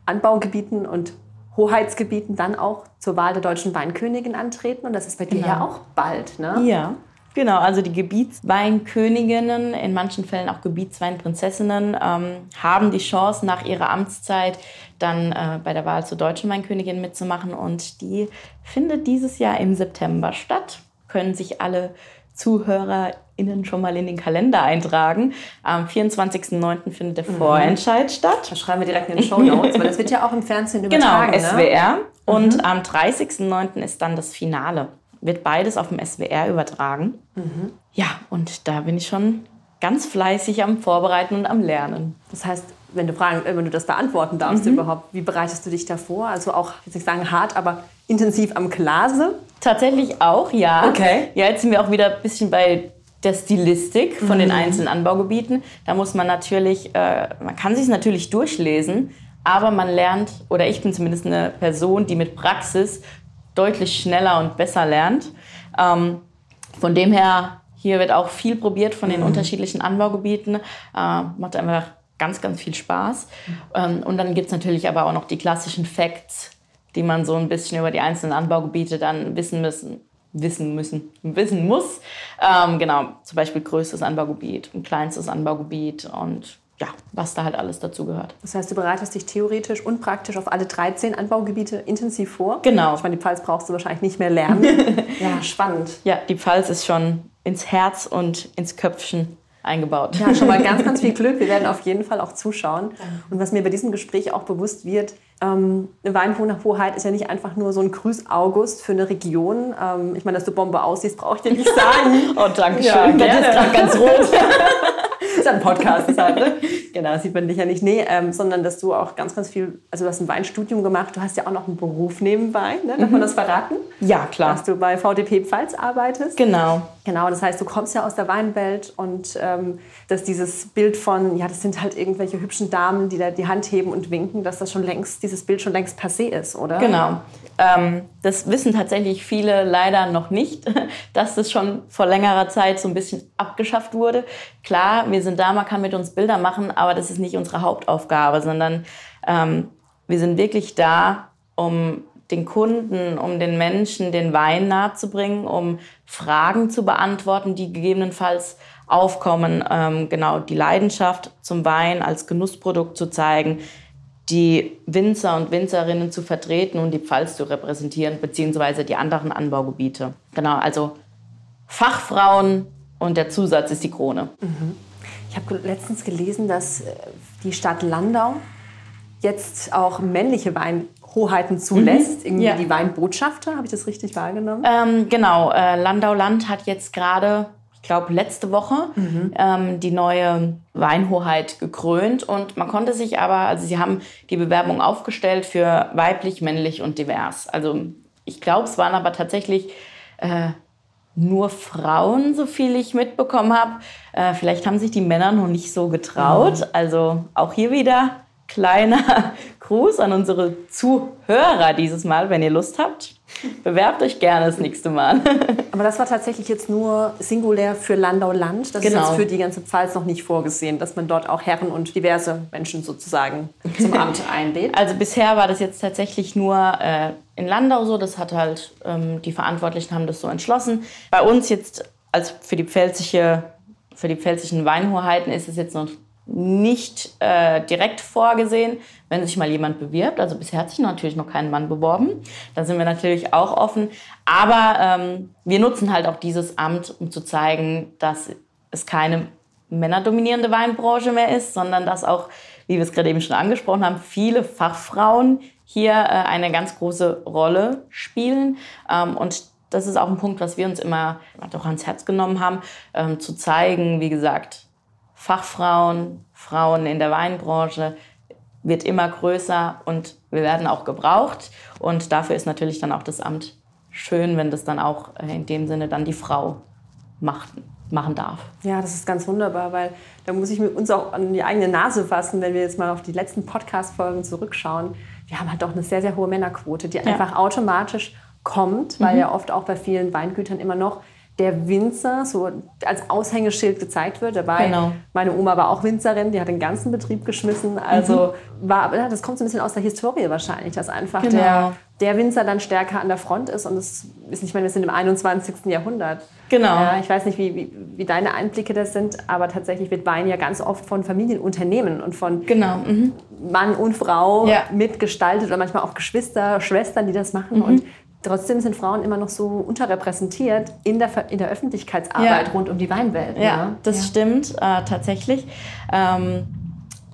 Anbaugebieten und Hoheitsgebieten dann auch zur Wahl der deutschen Weinkönigin antreten. Und das ist bei dir ja genau. auch bald, ne? Ja. Genau, also die Gebietsweinköniginnen, in manchen Fällen auch Gebietsweinprinzessinnen, ähm, haben die Chance, nach ihrer Amtszeit dann äh, bei der Wahl zur deutschen Weinkönigin mitzumachen. Und die findet dieses Jahr im September statt. Können sich alle ZuhörerInnen schon mal in den Kalender eintragen. Am 24.09. findet der mhm. Vorentscheid mhm. statt. Das schreiben wir direkt in den Show Notes, weil das wird ja auch im Fernsehen übertragen. Genau, SWR. Ne? Und mhm. am 30.09. ist dann das Finale. Wird beides auf dem SWR übertragen. Mhm. Ja, und da bin ich schon ganz fleißig am Vorbereiten und am Lernen. Das heißt, wenn du, fragen, wenn du das beantworten darfst mhm. überhaupt, wie bereitest du dich davor? Also auch, ich will nicht sagen hart, aber intensiv am Glase? Tatsächlich auch, ja. Okay. Ja, jetzt sind wir auch wieder ein bisschen bei der Stilistik von mhm. den einzelnen Anbaugebieten. Da muss man natürlich, äh, man kann sich natürlich durchlesen, aber man lernt, oder ich bin zumindest eine Person, die mit Praxis deutlich schneller und besser lernt. Ähm, von dem her, hier wird auch viel probiert von den mhm. unterschiedlichen Anbaugebieten. Äh, macht einfach ganz, ganz viel Spaß. Ähm, und dann gibt es natürlich aber auch noch die klassischen Facts, die man so ein bisschen über die einzelnen Anbaugebiete dann wissen müssen. Wissen müssen, wissen muss. Ähm, genau, zum Beispiel größtes Anbaugebiet und kleinstes Anbaugebiet und ja, was da halt alles dazu gehört. Das heißt, du bereitest dich theoretisch und praktisch auf alle 13 Anbaugebiete intensiv vor? Genau. Ich meine, die Pfalz brauchst du wahrscheinlich nicht mehr lernen. ja, spannend. Ja, die Pfalz ist schon ins Herz und ins Köpfchen eingebaut. Ja, schon mal ganz, ganz viel Glück. Wir werden auf jeden Fall auch zuschauen. Und was mir bei diesem Gespräch auch bewusst wird, ähm, eine Weinhoheit ist ja nicht einfach nur so ein Grüß August für eine Region. Ähm, ich meine, dass du Bombe aussiehst, brauche ich dir nicht sagen. oh, danke schön. Ja, das ist gerade ganz rot. Ist ein Podcast deshalb, ne? Genau, sieht man dich ja nicht. Nee, ähm, sondern dass du auch ganz, ganz viel, also du hast ein Weinstudium gemacht, du hast ja auch noch einen Beruf nebenbei, ne? Darf mhm. man das verraten? Ja, klar. Dass du bei VDP Pfalz arbeitest. Genau. Genau, das heißt, du kommst ja aus der Weinwelt und ähm, dass dieses Bild von, ja, das sind halt irgendwelche hübschen Damen, die da die Hand heben und winken, dass das schon längst, dieses Bild schon längst passé ist, oder? Genau. Ähm, das wissen tatsächlich viele leider noch nicht, dass das schon vor längerer Zeit so ein bisschen abgeschafft wurde. Klar, wir sind da, man kann mit uns Bilder machen, aber das ist nicht unsere Hauptaufgabe, sondern ähm, wir sind wirklich da, um den Kunden, um den Menschen den Wein nahezubringen, um Fragen zu beantworten, die gegebenenfalls aufkommen, ähm, genau die Leidenschaft zum Wein als Genussprodukt zu zeigen, die Winzer und Winzerinnen zu vertreten und die Pfalz zu repräsentieren, beziehungsweise die anderen Anbaugebiete. Genau, also Fachfrauen und der Zusatz ist die Krone. Mhm. Ich habe letztens gelesen, dass äh, die Stadt Landau jetzt auch männliche Weinhoheiten zulässt, mhm. irgendwie ja. die Weinbotschafter. Habe ich das richtig wahrgenommen? Ähm, genau, äh, Landau-Land hat jetzt gerade ich glaube, letzte Woche mhm. ähm, die neue Weinhoheit gekrönt. Und man konnte sich aber, also sie haben die Bewerbung aufgestellt für weiblich, männlich und divers. Also ich glaube, es waren aber tatsächlich äh, nur Frauen, so viel ich mitbekommen habe. Äh, vielleicht haben sich die Männer noch nicht so getraut. Mhm. Also auch hier wieder kleiner Gruß an unsere Zuhörer dieses Mal, wenn ihr Lust habt. Bewerbt euch gerne das nächste Mal. Aber das war tatsächlich jetzt nur singulär für Landau-Land. Das genau. ist jetzt für die ganze Pfalz noch nicht vorgesehen, dass man dort auch Herren und diverse Menschen sozusagen zum Amt einlädt. Also bisher war das jetzt tatsächlich nur äh, in Landau so. Das hat halt, ähm, die Verantwortlichen haben das so entschlossen. Bei uns jetzt, als für die pfälzische, für die pfälzischen Weinhoheiten ist es jetzt noch nicht äh, direkt vorgesehen, wenn sich mal jemand bewirbt. Also bisher hat sich natürlich noch kein Mann beworben. Da sind wir natürlich auch offen. Aber ähm, wir nutzen halt auch dieses Amt, um zu zeigen, dass es keine männerdominierende Weinbranche mehr ist, sondern dass auch, wie wir es gerade eben schon angesprochen haben, viele Fachfrauen hier äh, eine ganz große Rolle spielen. Ähm, und das ist auch ein Punkt, was wir uns immer doch ans Herz genommen haben, ähm, zu zeigen, wie gesagt, Fachfrauen, Frauen in der Weinbranche wird immer größer und wir werden auch gebraucht. Und dafür ist natürlich dann auch das Amt schön, wenn das dann auch in dem Sinne dann die Frau macht, machen darf. Ja, das ist ganz wunderbar, weil da muss ich mit uns auch an die eigene Nase fassen, wenn wir jetzt mal auf die letzten Podcast-Folgen zurückschauen. Wir haben halt doch eine sehr, sehr hohe Männerquote, die ja. einfach automatisch kommt, weil mhm. ja oft auch bei vielen Weingütern immer noch der Winzer so als Aushängeschild gezeigt wird. Dabei, genau. meine Oma war auch Winzerin, die hat den ganzen Betrieb geschmissen. Also mhm. war, das kommt so ein bisschen aus der Historie wahrscheinlich, dass einfach genau. der, der Winzer dann stärker an der Front ist. Und es ist nicht, ich meine, wir sind im 21. Jahrhundert. Genau. Ja, ich weiß nicht, wie, wie, wie, deine Einblicke das sind, aber tatsächlich wird Wein ja ganz oft von Familienunternehmen und von genau. mhm. Mann und Frau ja. mitgestaltet oder manchmal auch Geschwister, Schwestern, die das machen. Mhm. Und trotzdem sind Frauen immer noch so unterrepräsentiert in der, in der Öffentlichkeitsarbeit ja. rund um die Weinwelt. Ja, ne? das ja. stimmt äh, tatsächlich. Ähm,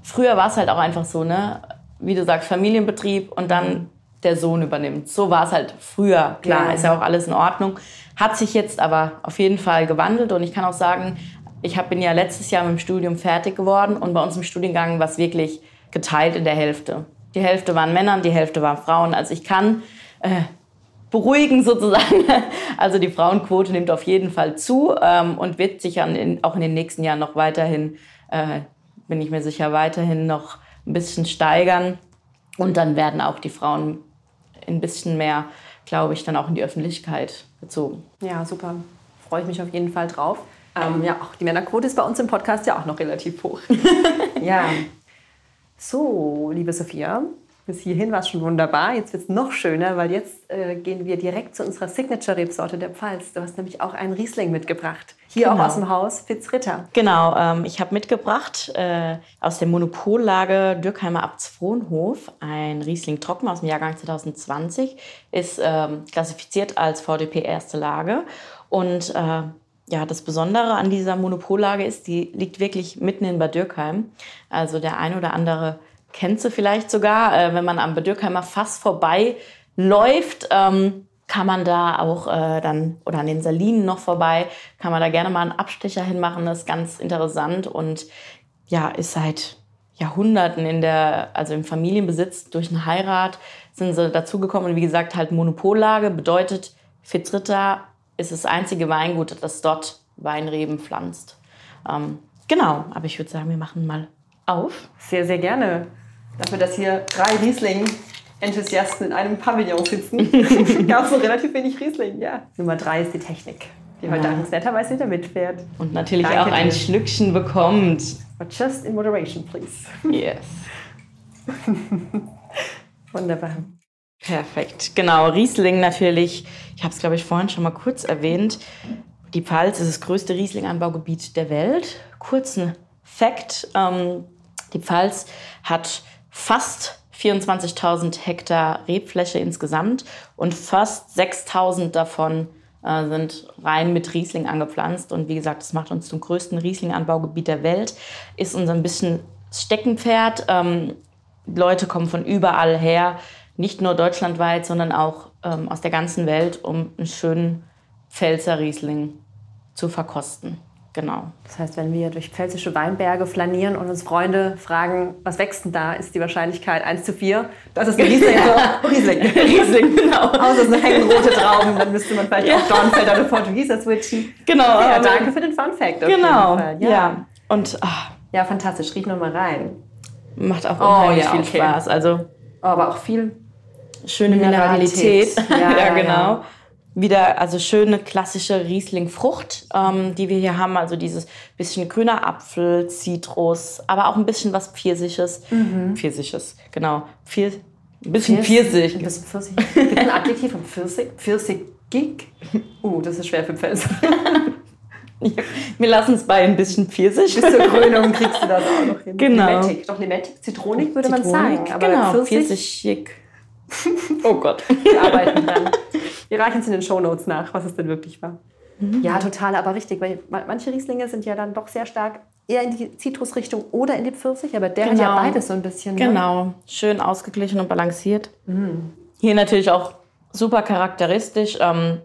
früher war es halt auch einfach so, ne? wie du sagst, Familienbetrieb und dann mhm. der Sohn übernimmt. So war es halt früher. Klar, ja. ist ja auch alles in Ordnung. Hat sich jetzt aber auf jeden Fall gewandelt und ich kann auch sagen, ich bin ja letztes Jahr mit dem Studium fertig geworden und bei uns im Studiengang war es wirklich geteilt in der Hälfte. Die Hälfte waren Männer, die Hälfte waren Frauen. Also ich kann äh, beruhigen sozusagen. Also die Frauenquote nimmt auf jeden Fall zu ähm, und wird sich in, auch in den nächsten Jahren noch weiterhin, äh, bin ich mir sicher, weiterhin noch ein bisschen steigern. Und dann werden auch die Frauen ein bisschen mehr, glaube ich, dann auch in die Öffentlichkeit gezogen. Ja, super. Freue ich mich auf jeden Fall drauf. Ähm, ja, auch die Männerquote ist bei uns im Podcast ja auch noch relativ hoch. ja. So, liebe Sophia, bis hierhin war es schon wunderbar. Jetzt wird es noch schöner, weil jetzt äh, gehen wir direkt zu unserer Signature-Rebsorte der Pfalz. Du hast nämlich auch einen Riesling mitgebracht. Hier genau. auch aus dem Haus Fitzritter. Genau, ähm, ich habe mitgebracht äh, aus der Monopollage Dürkheimer Abtsfrohnhof ein Riesling Trocken aus dem Jahrgang 2020. Ist ähm, klassifiziert als VDP erste Lage. Und äh, ja, das Besondere an dieser Monopollage ist, die liegt wirklich mitten in Bad Dürkheim. Also der ein oder andere kennt sie vielleicht sogar, äh, wenn man am Bedürkheimer Fass vorbei läuft, ähm, kann man da auch äh, dann, oder an den Salinen noch vorbei, kann man da gerne mal einen Abstecher hinmachen. Das ist ganz interessant und ja, ist seit Jahrhunderten in der, also im Familienbesitz durch eine Heirat sind sie dazugekommen. Und wie gesagt, halt Monopollage bedeutet, Fitzritter ist das einzige Weingut, das dort Weinreben pflanzt. Ähm, genau, aber ich würde sagen, wir machen mal auf. Sehr, sehr gerne dafür, dass hier drei Riesling-Enthusiasten in einem Pavillon sitzen, gab es so relativ wenig Riesling. Ja. Nummer drei ist die Technik, die heute ja. dankenswerterweise wieder mitfährt. Und natürlich Danke auch ein dir. Schlückchen bekommt. But just in moderation, please. Yes. Wunderbar. Perfekt. Genau, Riesling natürlich. Ich habe es, glaube ich, vorhin schon mal kurz erwähnt. Die Pfalz ist das größte Riesling-Anbaugebiet der Welt. Kurzen Fakt. Ähm, die Pfalz hat fast 24.000 Hektar Rebfläche insgesamt und fast 6.000 davon äh, sind rein mit Riesling angepflanzt. Und wie gesagt, das macht uns zum größten Riesling-Anbaugebiet der Welt, ist unser ein bisschen Steckenpferd. Ähm, Leute kommen von überall her, nicht nur deutschlandweit, sondern auch ähm, aus der ganzen Welt, um einen schönen Pfälzer Riesling zu verkosten. Genau. Das heißt, wenn wir durch pfälzische Weinberge flanieren und uns Freunde fragen, was wächst denn da, ist die Wahrscheinlichkeit 1 zu 4, dass es ein Riesling so, Riesling. Riesling, genau. Außer es hängen rote Trauben, dann müsste man vielleicht ja. auch Dornfelder oder Portugieser switchen. Genau. Ja, danke für den Fun Fact. Genau. Ja. ja. Und, ach. Ja, fantastisch. Riech nochmal rein. Macht auch unheimlich oh, ja, viel okay. Spaß. Also, oh, aber auch viel schöne Mineralität. Mineralität. Ja, ja, genau wieder also schöne klassische Riesling-Frucht, ähm, die wir hier haben. Also dieses bisschen grüner Apfel, Zitrus, aber auch ein bisschen was Pfirsiches. Mhm. Pfirsiches, genau. Pfir ein bisschen Pfirsich. Ein bisschen Pfirsich. Gibt ein Adjektiv von Pfirsich? Pfirsichig? Uh, das ist schwer für Pfälzer. Wir lassen es bei ein bisschen Pfirsich. Bis zur Krönung kriegst du das auch noch hin. Genau. Limettig. Doch, Limettig, Zitronik würde Zitronik, man sagen. Aber genau, Pfirsich. Pfirsichig. Oh Gott. Wir arbeiten dran. Wir reichen es in den Shownotes nach, was es denn wirklich war. Mhm. Ja, total, aber richtig, weil manche Rieslinge sind ja dann doch sehr stark eher in die Zitrusrichtung oder in die Pfirsich, aber der genau. hat ja genau. beides so ein bisschen. Ne? Genau, schön ausgeglichen und balanciert. Mhm. Hier natürlich auch super charakteristisch ähm,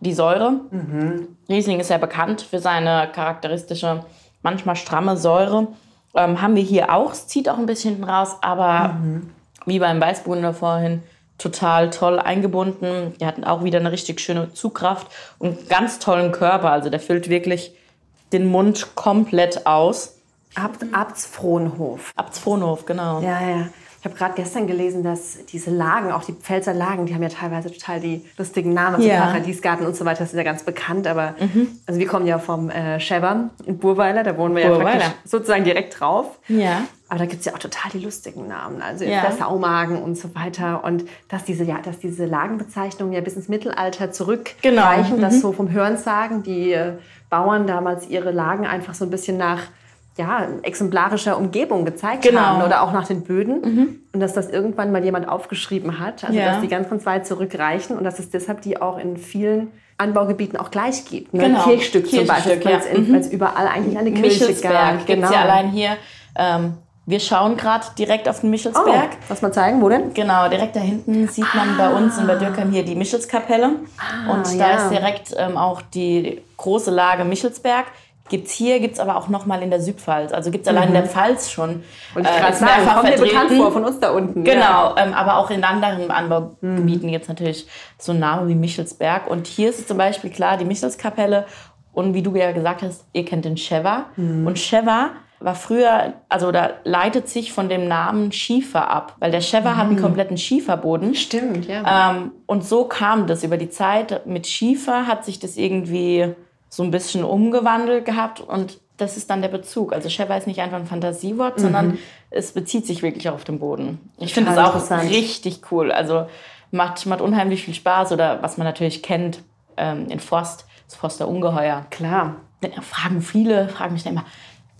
die Säure. Mhm. Riesling ist ja bekannt für seine charakteristische, manchmal stramme Säure. Ähm, haben wir hier auch. Es zieht auch ein bisschen raus, aber mhm. wie beim Weißburgunder vorhin, total toll eingebunden. Die hatten auch wieder eine richtig schöne Zugkraft und einen ganz tollen Körper. Also der füllt wirklich den Mund komplett aus. Abt, Abtsfrohnhof. Abtsfrohnhof, genau. Ja, ja. Ich habe gerade gestern gelesen, dass diese Lagen, auch die Pfälzer Lagen, die haben ja teilweise total die lustigen Namen, also Ja. Paradiesgarten und so weiter, das ist ja ganz bekannt. Aber also wir kommen ja vom äh, Scheber in Burweiler, da wohnen wir ja Burweiler. praktisch sozusagen direkt drauf. Ja. Aber da gibt es ja auch total die lustigen Namen, also Ja. der Saumagen und so weiter. Und dass diese, ja, dass diese Lagenbezeichnungen ja bis ins Mittelalter zurückreichen, Genau. dass so vom Hörensagen die äh, Bauern damals ihre Lagen einfach so ein bisschen nach ja, exemplarischer Umgebung gezeigt Genau. haben oder auch nach den Böden. Und dass das irgendwann mal jemand aufgeschrieben hat, also Ja. dass die ganz, ganz weit zurückreichen und dass es deshalb die auch in vielen Anbaugebieten auch gleich gibt. Ne? Genau. Kirchstück, zum Kirchstück, Beispiel, weil es ja. in- Mhm. weil es überall eigentlich eine Kirche gab. Michelsberg gibt es ja allein hier. Ähm, wir schauen gerade direkt auf den Oh, Michelsberg. lass mal zeigen, wo denn? Genau, direkt da hinten sieht man bei uns in Bad Dürkheim hier die Michelskapelle. und da ja. ist direkt ähm, auch die große Lage Michelsberg. Gibt's hier, gibt's aber auch noch mal in der Südpfalz. Also gibt's allein in der Pfalz schon. Mhm. Und ich Äh, gerade sagen, kommt mir bekannt vor von uns da unten. Ja. Genau, ähm, aber auch in anderen Anbaugebieten Mhm. gibt es natürlich so einen Namen wie Michelsberg. Und hier ist zum Beispiel klar die Michelskapelle. Und wie du ja gesagt hast, ihr kennt den Schewa. Mhm. Und Schewa war früher, also da leitet sich von dem Namen Schiefer ab. Weil der Schewa hat einen kompletten Schieferboden. Stimmt, ja. Ähm, und so kam das über die Zeit. Mit Schiefer hat sich das irgendwie so ein bisschen umgewandelt gehabt und das ist dann der Bezug. Also Schäfer ist nicht einfach ein Fantasiewort, sondern es bezieht sich wirklich auf den Boden. Ich finde das auch richtig cool. Also macht, macht unheimlich viel Spaß oder was man natürlich kennt ähm, in Forst, das Forster Ungeheuer. Klar. Fragen viele, fragen mich dann immer,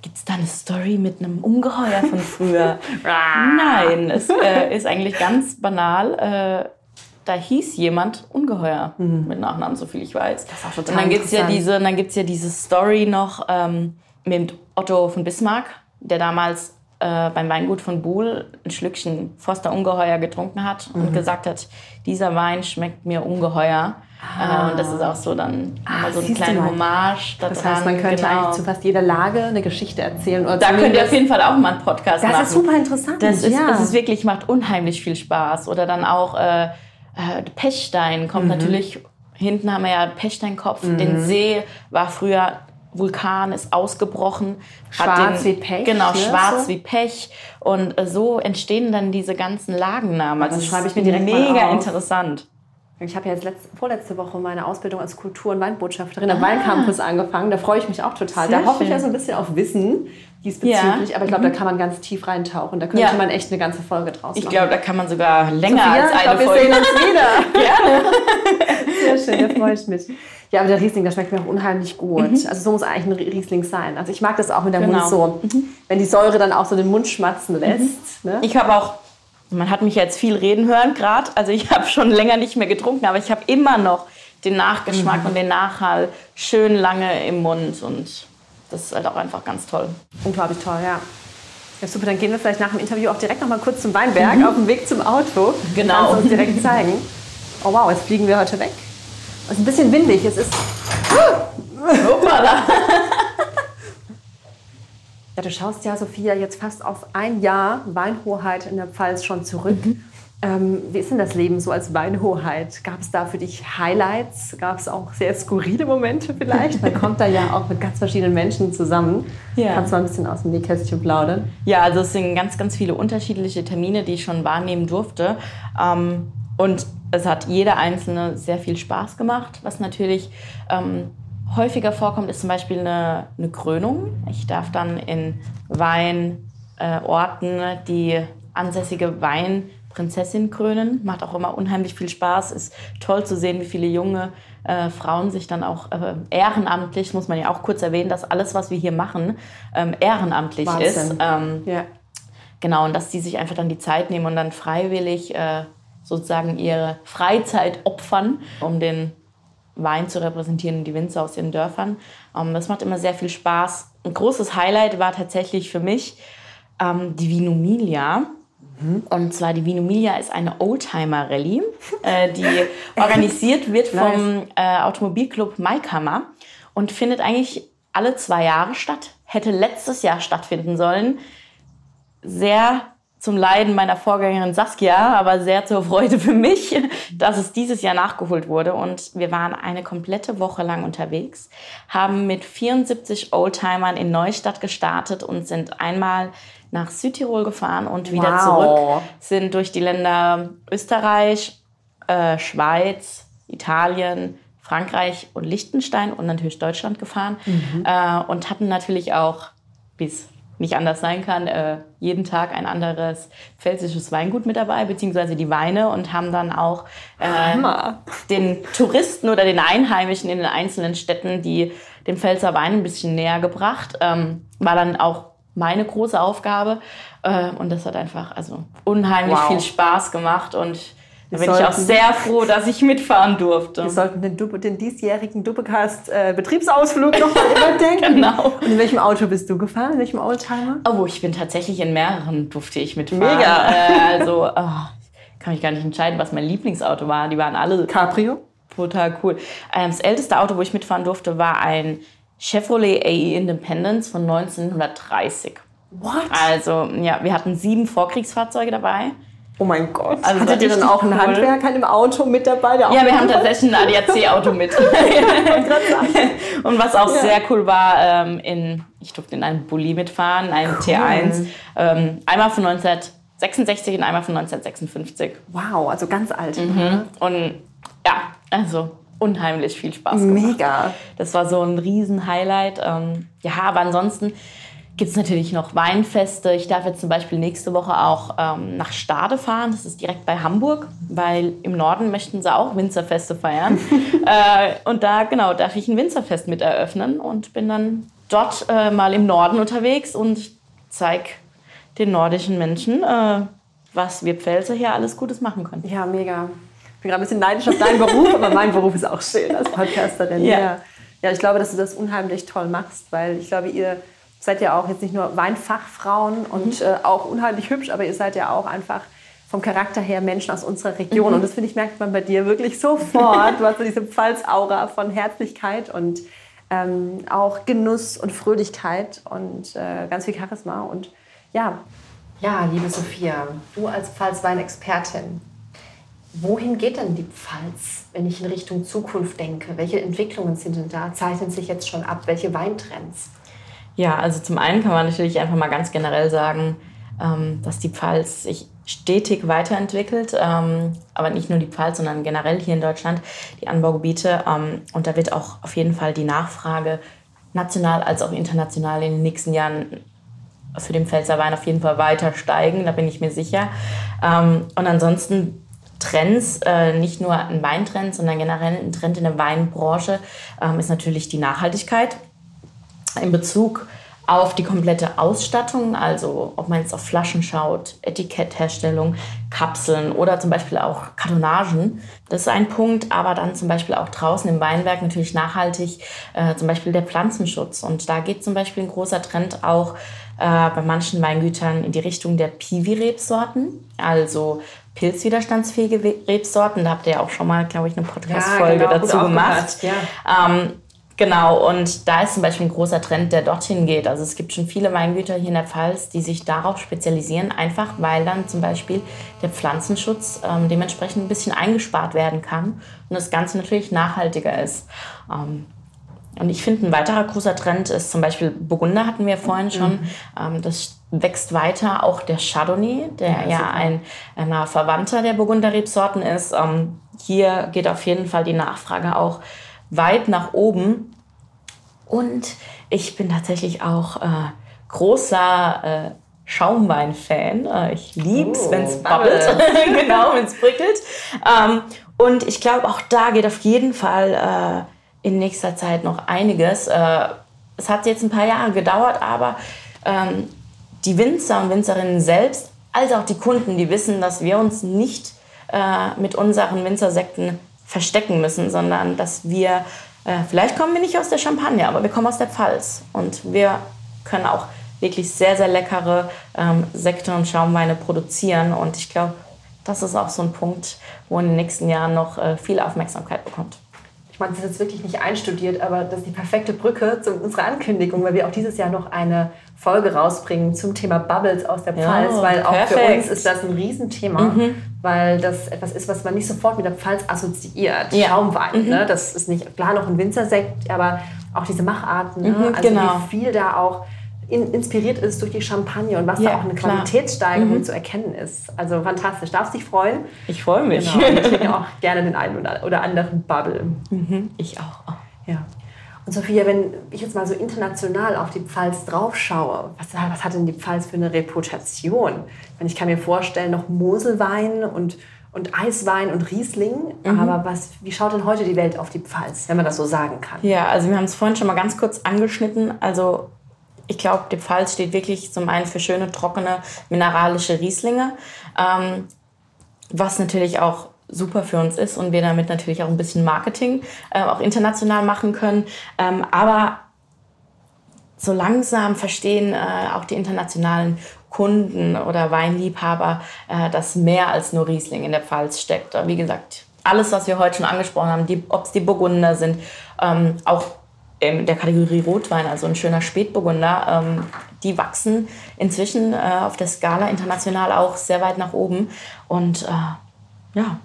gibt es da eine Story mit einem Ungeheuer von früher? Nein, es äh, ist eigentlich ganz banal. Äh, da hieß jemand Ungeheuer mit Nachnamen, so viel ich weiß. Das ist auch total und dann gibt es ja diese, und dann gibt's ja diese Story noch ähm, mit Otto von Bismarck, der damals äh, beim Weingut von Buhl ein Schlückchen Forster Ungeheuer getrunken hat Mhm. und gesagt hat, dieser Wein schmeckt mir ungeheuer. Äh, und das ist auch so dann so Ah. siehst du kleine mal. Hommage da Das heißt, man könnte genau. eigentlich zu fast jeder Lage eine Geschichte erzählen. Oder Da könnt ihr auf jeden Fall auch mal einen Podcast Das machen. ist super interessant. Das ist, ja. das ist wirklich, macht unheimlich viel Spaß. Oder dann auch äh, äh, Pechstein Mhm. kommt natürlich, hinten haben wir ja Pechsteinkopf. Den See war früher, Vulkan ist ausgebrochen. Schwarz den, wie Pech, Genau, ne, schwarz wie Pech. Und äh, so entstehen dann diese ganzen Lagennamen. Also Das schreibe ich mir direkt mega interessant. Ich habe ja jetzt letzte, vorletzte Woche meine Ausbildung als Kultur- und Weinbotschafterin am Weincampus angefangen. Da freue ich mich auch total. Ah. Sehr da hoffe ich schön. ja so ein bisschen auf Wissen diesbezüglich. Ja. Aber ich glaube, da kann man ganz tief reintauchen. Da könnte Ja. man echt eine ganze Folge draus Ich machen. glaube, da kann man sogar länger Sophia, als ich eine glaube, wir Folge. sehen uns wieder. Gerne. Sehr schön, da freue ich mich. Ja, aber der Riesling, der schmeckt mir auch unheimlich gut. Also so muss eigentlich ein Riesling sein. Also ich mag das auch mit der Mhm. Genau. Mund so, wenn die Säure dann auch so den Mund schmatzen lässt. Ne? Ich habe auch, man hat mich jetzt viel reden hören gerade, also ich habe schon länger nicht mehr getrunken, aber ich habe immer noch den Nachgeschmack und den Nachhall schön lange im Mund und das ist halt auch einfach ganz toll. Unglaublich toll, ja. Ja, super, dann gehen wir vielleicht nach dem Interview auch direkt noch mal kurz zum Weinberg auf dem Weg zum Auto. Genau. Kannst du uns direkt zeigen. Oh wow, jetzt fliegen wir heute weg. Es ist ein bisschen windig. Es ist. Hoppala. Ja, du schaust ja, Sophia, jetzt fast auf ein Jahr Weinhoheit in der Pfalz schon zurück. Mhm. Ähm, wie ist denn das Leben so als Weinhoheit? Gab es da für dich Highlights? Gab es auch sehr skurrile Momente vielleicht? Man kommt da ja auch mit ganz verschiedenen Menschen zusammen. Ja. Kannst du mal ein bisschen aus dem Nähkästchen plaudern? Ja, also es sind ganz, ganz viele unterschiedliche Termine, die ich schon wahrnehmen durfte. Ähm, und es hat jeder einzelne sehr viel Spaß gemacht. Was natürlich ähm, häufiger vorkommt, ist zum Beispiel eine, eine Krönung. Ich darf dann in Weinorten äh, die ansässige Weinprinzessin krönen. Macht auch immer unheimlich viel Spaß. Ist toll zu sehen, wie viele junge äh, Frauen sich dann auch äh, ehrenamtlich, muss man ja auch kurz erwähnen, dass alles, was wir hier machen, ähm, ehrenamtlich Wahnsinn. ist. Ähm, Ja. Genau, und dass die sich einfach dann die Zeit nehmen und dann freiwillig äh, sozusagen ihre Freizeit opfern, um den Wein zu repräsentieren, die Winzer aus ihren Dörfern. Ähm, das macht immer sehr viel Spaß. Ein großes Highlight war tatsächlich für mich ähm, die Vinomilia. Und zwar die Vinomilia ist eine Oldtimer-Rallye, äh, die organisiert wird vom äh, Automobilclub Maikammer und findet eigentlich alle zwei Jahre statt. Hätte letztes Jahr stattfinden sollen sehr zum Leiden meiner Vorgängerin Saskia, aber sehr zur Freude für mich, dass es dieses Jahr nachgeholt wurde. Und wir waren eine komplette Woche lang unterwegs, haben mit 74 Oldtimern in Neustadt gestartet und sind einmal nach Südtirol gefahren und wieder wow. zurück. Sind durch die Länder Österreich, äh, Schweiz, Italien, Frankreich und Liechtenstein und natürlich Deutschland gefahren. Mhm. Äh, und hatten natürlich auch, es nicht anders sein kann, äh, jeden Tag ein anderes pfälzisches Weingut mit dabei, beziehungsweise die Weine und haben dann auch äh, den Touristen oder den Einheimischen in den einzelnen Städten die den Pfälzer Wein ein bisschen näher gebracht. Ähm, war dann auch meine große Aufgabe äh, und das hat einfach also unheimlich wow. viel Spaß gemacht und da bin ich auch sehr froh, dass ich mitfahren durfte. Wir sollten den, den diesjährigen Duppecast äh, noch mal überdenken. genau. Und in welchem Auto bist du gefahren? In welchem Oldtimer? Oh, ich bin tatsächlich in mehreren durfte ich mitfahren. Mega. Äh, also oh, kann mich gar nicht entscheiden, was mein Lieblingsauto war. Die waren alle Cabrio. Total cool. Ähm, das älteste Auto, wo ich mitfahren durfte, war ein Chevrolet AE Independence von 1930. What? Also ja, wir hatten sieben Vorkriegsfahrzeuge dabei. Oh mein Gott. Also Hattet ihr dann auch cool. einen Handwerker im Auto mit dabei? ja, wir haben tatsächlich ein ADAC-Auto mit. und was auch ja. sehr cool war, ähm, in, ich durfte in einem Bulli mitfahren, einen cool. T1. Ähm, einmal von 1966 und einmal von 1956. Wow, also ganz alt. Mhm. Und ja, also unheimlich viel Spaß gemacht. Mega. Das war so ein Riesen-Highlight. Ähm, ja, aber ansonsten gibt es natürlich noch Weinfeste. Ich darf jetzt zum Beispiel nächste Woche auch ähm, nach Stade fahren. Das ist direkt bei Hamburg, weil im Norden möchten sie auch Winzerfeste feiern. äh, und da, genau, darf ich ein Winzerfest mit eröffnen und bin dann dort äh, mal im Norden unterwegs und zeige den nordischen Menschen, äh, was wir Pfälzer hier alles Gutes machen können. Ja, mega. Ich bin gerade ein bisschen neidisch auf deinen Beruf, aber mein Beruf ist auch schön als Podcasterin. Ja. ja. ja, ich glaube, dass du das unheimlich toll machst, weil ich glaube, ihr seid ja auch jetzt nicht nur Weinfachfrauen und mhm. äh, auch unheimlich hübsch, aber ihr seid ja auch einfach vom Charakter her Menschen aus unserer Region. Mhm. Und das finde ich, merkt man bei dir wirklich sofort. Du hast so diese Pfalz-Aura von Herzlichkeit und ähm, auch Genuss und Fröhlichkeit und äh, ganz viel Charisma. Und ja. Ja, liebe Sophia, du als Pfalz-Wein-Expertin, wohin geht denn die Pfalz, wenn ich in Richtung Zukunft denke? Welche Entwicklungen sind denn da? Zeichnen sich jetzt schon ab? Welche Weintrends? Ja, also zum einen kann man natürlich einfach mal ganz generell sagen, ähm, dass die Pfalz sich stetig weiterentwickelt, ähm, aber nicht nur die Pfalz, sondern generell hier in Deutschland die Anbaugebiete. Ähm, und da wird auch auf jeden Fall die Nachfrage national als auch international in den nächsten Jahren für den Pfälzer Wein auf jeden Fall weiter steigen, da bin ich mir sicher. und ansonsten Trends, äh, nicht nur ein Weintrend, sondern generell ein Trend in der Weinbranche, ist natürlich die Nachhaltigkeit in Bezug auf die komplette Ausstattung, also ob man jetzt auf Flaschen schaut, Etikettherstellung, Kapseln oder zum Beispiel auch Kartonagen. Das ist ein Punkt, aber dann zum Beispiel auch draußen im Weinberg natürlich nachhaltig, äh, zum Beispiel der Pflanzenschutz. Und da geht zum Beispiel ein großer Trend auch äh, bei manchen Weingütern in die Richtung der Piwi-Rebsorten, also pilzwiderstandsfähige Rebsorten. Da habt ihr ja auch schon mal, glaube ich, eine Podcast-Folge ja, genau, dazu gemacht. Ja. Ähm, Genau, und da ist zum Beispiel ein großer Trend, der dorthin geht. Also es gibt schon viele Weingüter hier in der Pfalz, die sich darauf spezialisieren, einfach weil dann zum Beispiel der Pflanzenschutz ähm, dementsprechend ein bisschen eingespart werden kann und das Ganze natürlich nachhaltiger ist. Ähm, und ich finde, ein weiterer großer Trend ist zum Beispiel Burgunder, hatten wir vorhin schon. Mhm. Ähm, das wächst weiter, auch der Chardonnay, der ja, ja ein, ein Verwandter der Burgunder-Rebsorten ist. Ähm, hier geht auf jeden Fall die Nachfrage auch weit nach oben. Und ich bin tatsächlich auch äh, großer äh, Schaumwein-Fan. Äh, ich liebe es, oh, wenn es babbelt. genau, wenn es prickelt. Ähm, und ich glaube, auch da geht auf jeden Fall äh, in nächster Zeit noch einiges. Äh, es hat jetzt ein paar Jahre gedauert, aber ähm, die Winzer und Winzerinnen selbst, als auch die Kunden, die wissen, dass wir uns nicht äh, mit unseren Winzersekten verstecken müssen, sondern dass wir, äh, vielleicht kommen wir nicht aus der Champagne, aber wir kommen aus der Pfalz. Und wir können auch wirklich sehr, sehr leckere ähm, Sekte und Schaumweine produzieren. Und ich glaube, das ist auch so ein Punkt, wo in den nächsten Jahren noch äh, viel Aufmerksamkeit bekommt ich meine, das ist jetzt wirklich nicht einstudiert, aber das ist die perfekte Brücke zu unserer Ankündigung, weil wir auch dieses Jahr noch eine Folge rausbringen zum Thema Bubbles aus der Pfalz, ja, weil perfekt. auch für uns ist das ein Riesenthema, mhm. weil das etwas ist, was man nicht sofort mit der Pfalz assoziiert. Ja. Schaumwein, mhm. ne? das ist nicht klar noch ein Winzersekt, aber auch diese Macharten, ne? mhm, also genau. wie viel da auch in, inspiriert ist durch die Champagne und was ja, da auch eine klar. Qualitätssteigerung mhm. zu erkennen ist. Also fantastisch. Darfst dich freuen? Ich freue mich. Genau. Wir trinken auch gerne den einen oder anderen Bubble. Mhm. Ich auch. Ja. Und Sophia, wenn ich jetzt mal so international auf die Pfalz draufschaue, was, was hat denn die Pfalz für eine Reputation? Ich kann mir vorstellen, noch Moselwein und, und Eiswein und Riesling. Mhm. Aber was, wie schaut denn heute die Welt auf die Pfalz, wenn man das so sagen kann? Ja, also wir haben es vorhin schon mal ganz kurz angeschnitten. Also ich glaube, die Pfalz steht wirklich zum einen für schöne, trockene, mineralische Rieslinge, ähm, was natürlich auch super für uns ist und wir damit natürlich auch ein bisschen Marketing äh, auch international machen können. Ähm, aber so langsam verstehen äh, auch die internationalen Kunden oder Weinliebhaber, äh, dass mehr als nur Riesling in der Pfalz steckt. Wie gesagt, alles, was wir heute schon angesprochen haben, ob es die Burgunder sind, ähm, auch in der Kategorie Rotwein, also ein schöner Spätburgunder, ähm, die wachsen inzwischen äh, auf der Skala international auch sehr weit nach oben. Und äh, ja.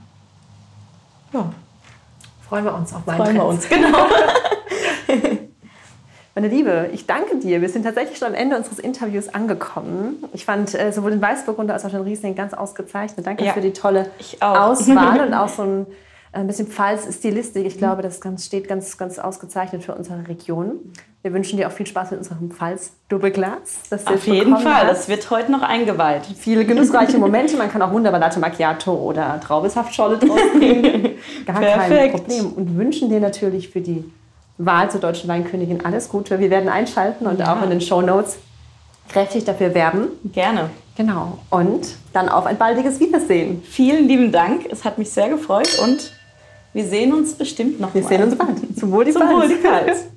ja. Freuen wir uns auf meinen Freuen wir uns, genau. Meine Liebe, ich danke dir. Wir sind tatsächlich schon am Ende unseres Interviews angekommen. Ich fand äh, sowohl den Weißburgunder als auch den Riesling ganz ausgezeichnet. Danke ja, für die tolle Auswahl und auch so ein ein bisschen Pfalz-Stilistik. Ich glaube, das steht ganz, ganz ausgezeichnet für unsere Region. Wir wünschen dir auch viel Spaß mit unserem Pfalz-Doppelglas. Auf jeden Fall, hast. das wird heute noch eingeweiht. Viele genussreiche Momente. Man kann auch wunderbar Latte Macchiato oder Traubesaftschorle draus trinken. Gar Perfekt. kein Problem. Und wünschen dir natürlich für die Wahl zur Deutschen Weinkönigin alles Gute. Wir werden einschalten und ja. auch in den Show Notes kräftig dafür werben. Gerne. Genau. Und dann auf ein baldiges Wiedersehen. Vielen lieben Dank. Es hat mich sehr gefreut und wir sehen uns bestimmt noch Wir mal. sehen uns bald. Zum Wohl die Zum Wohl die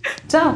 Ciao.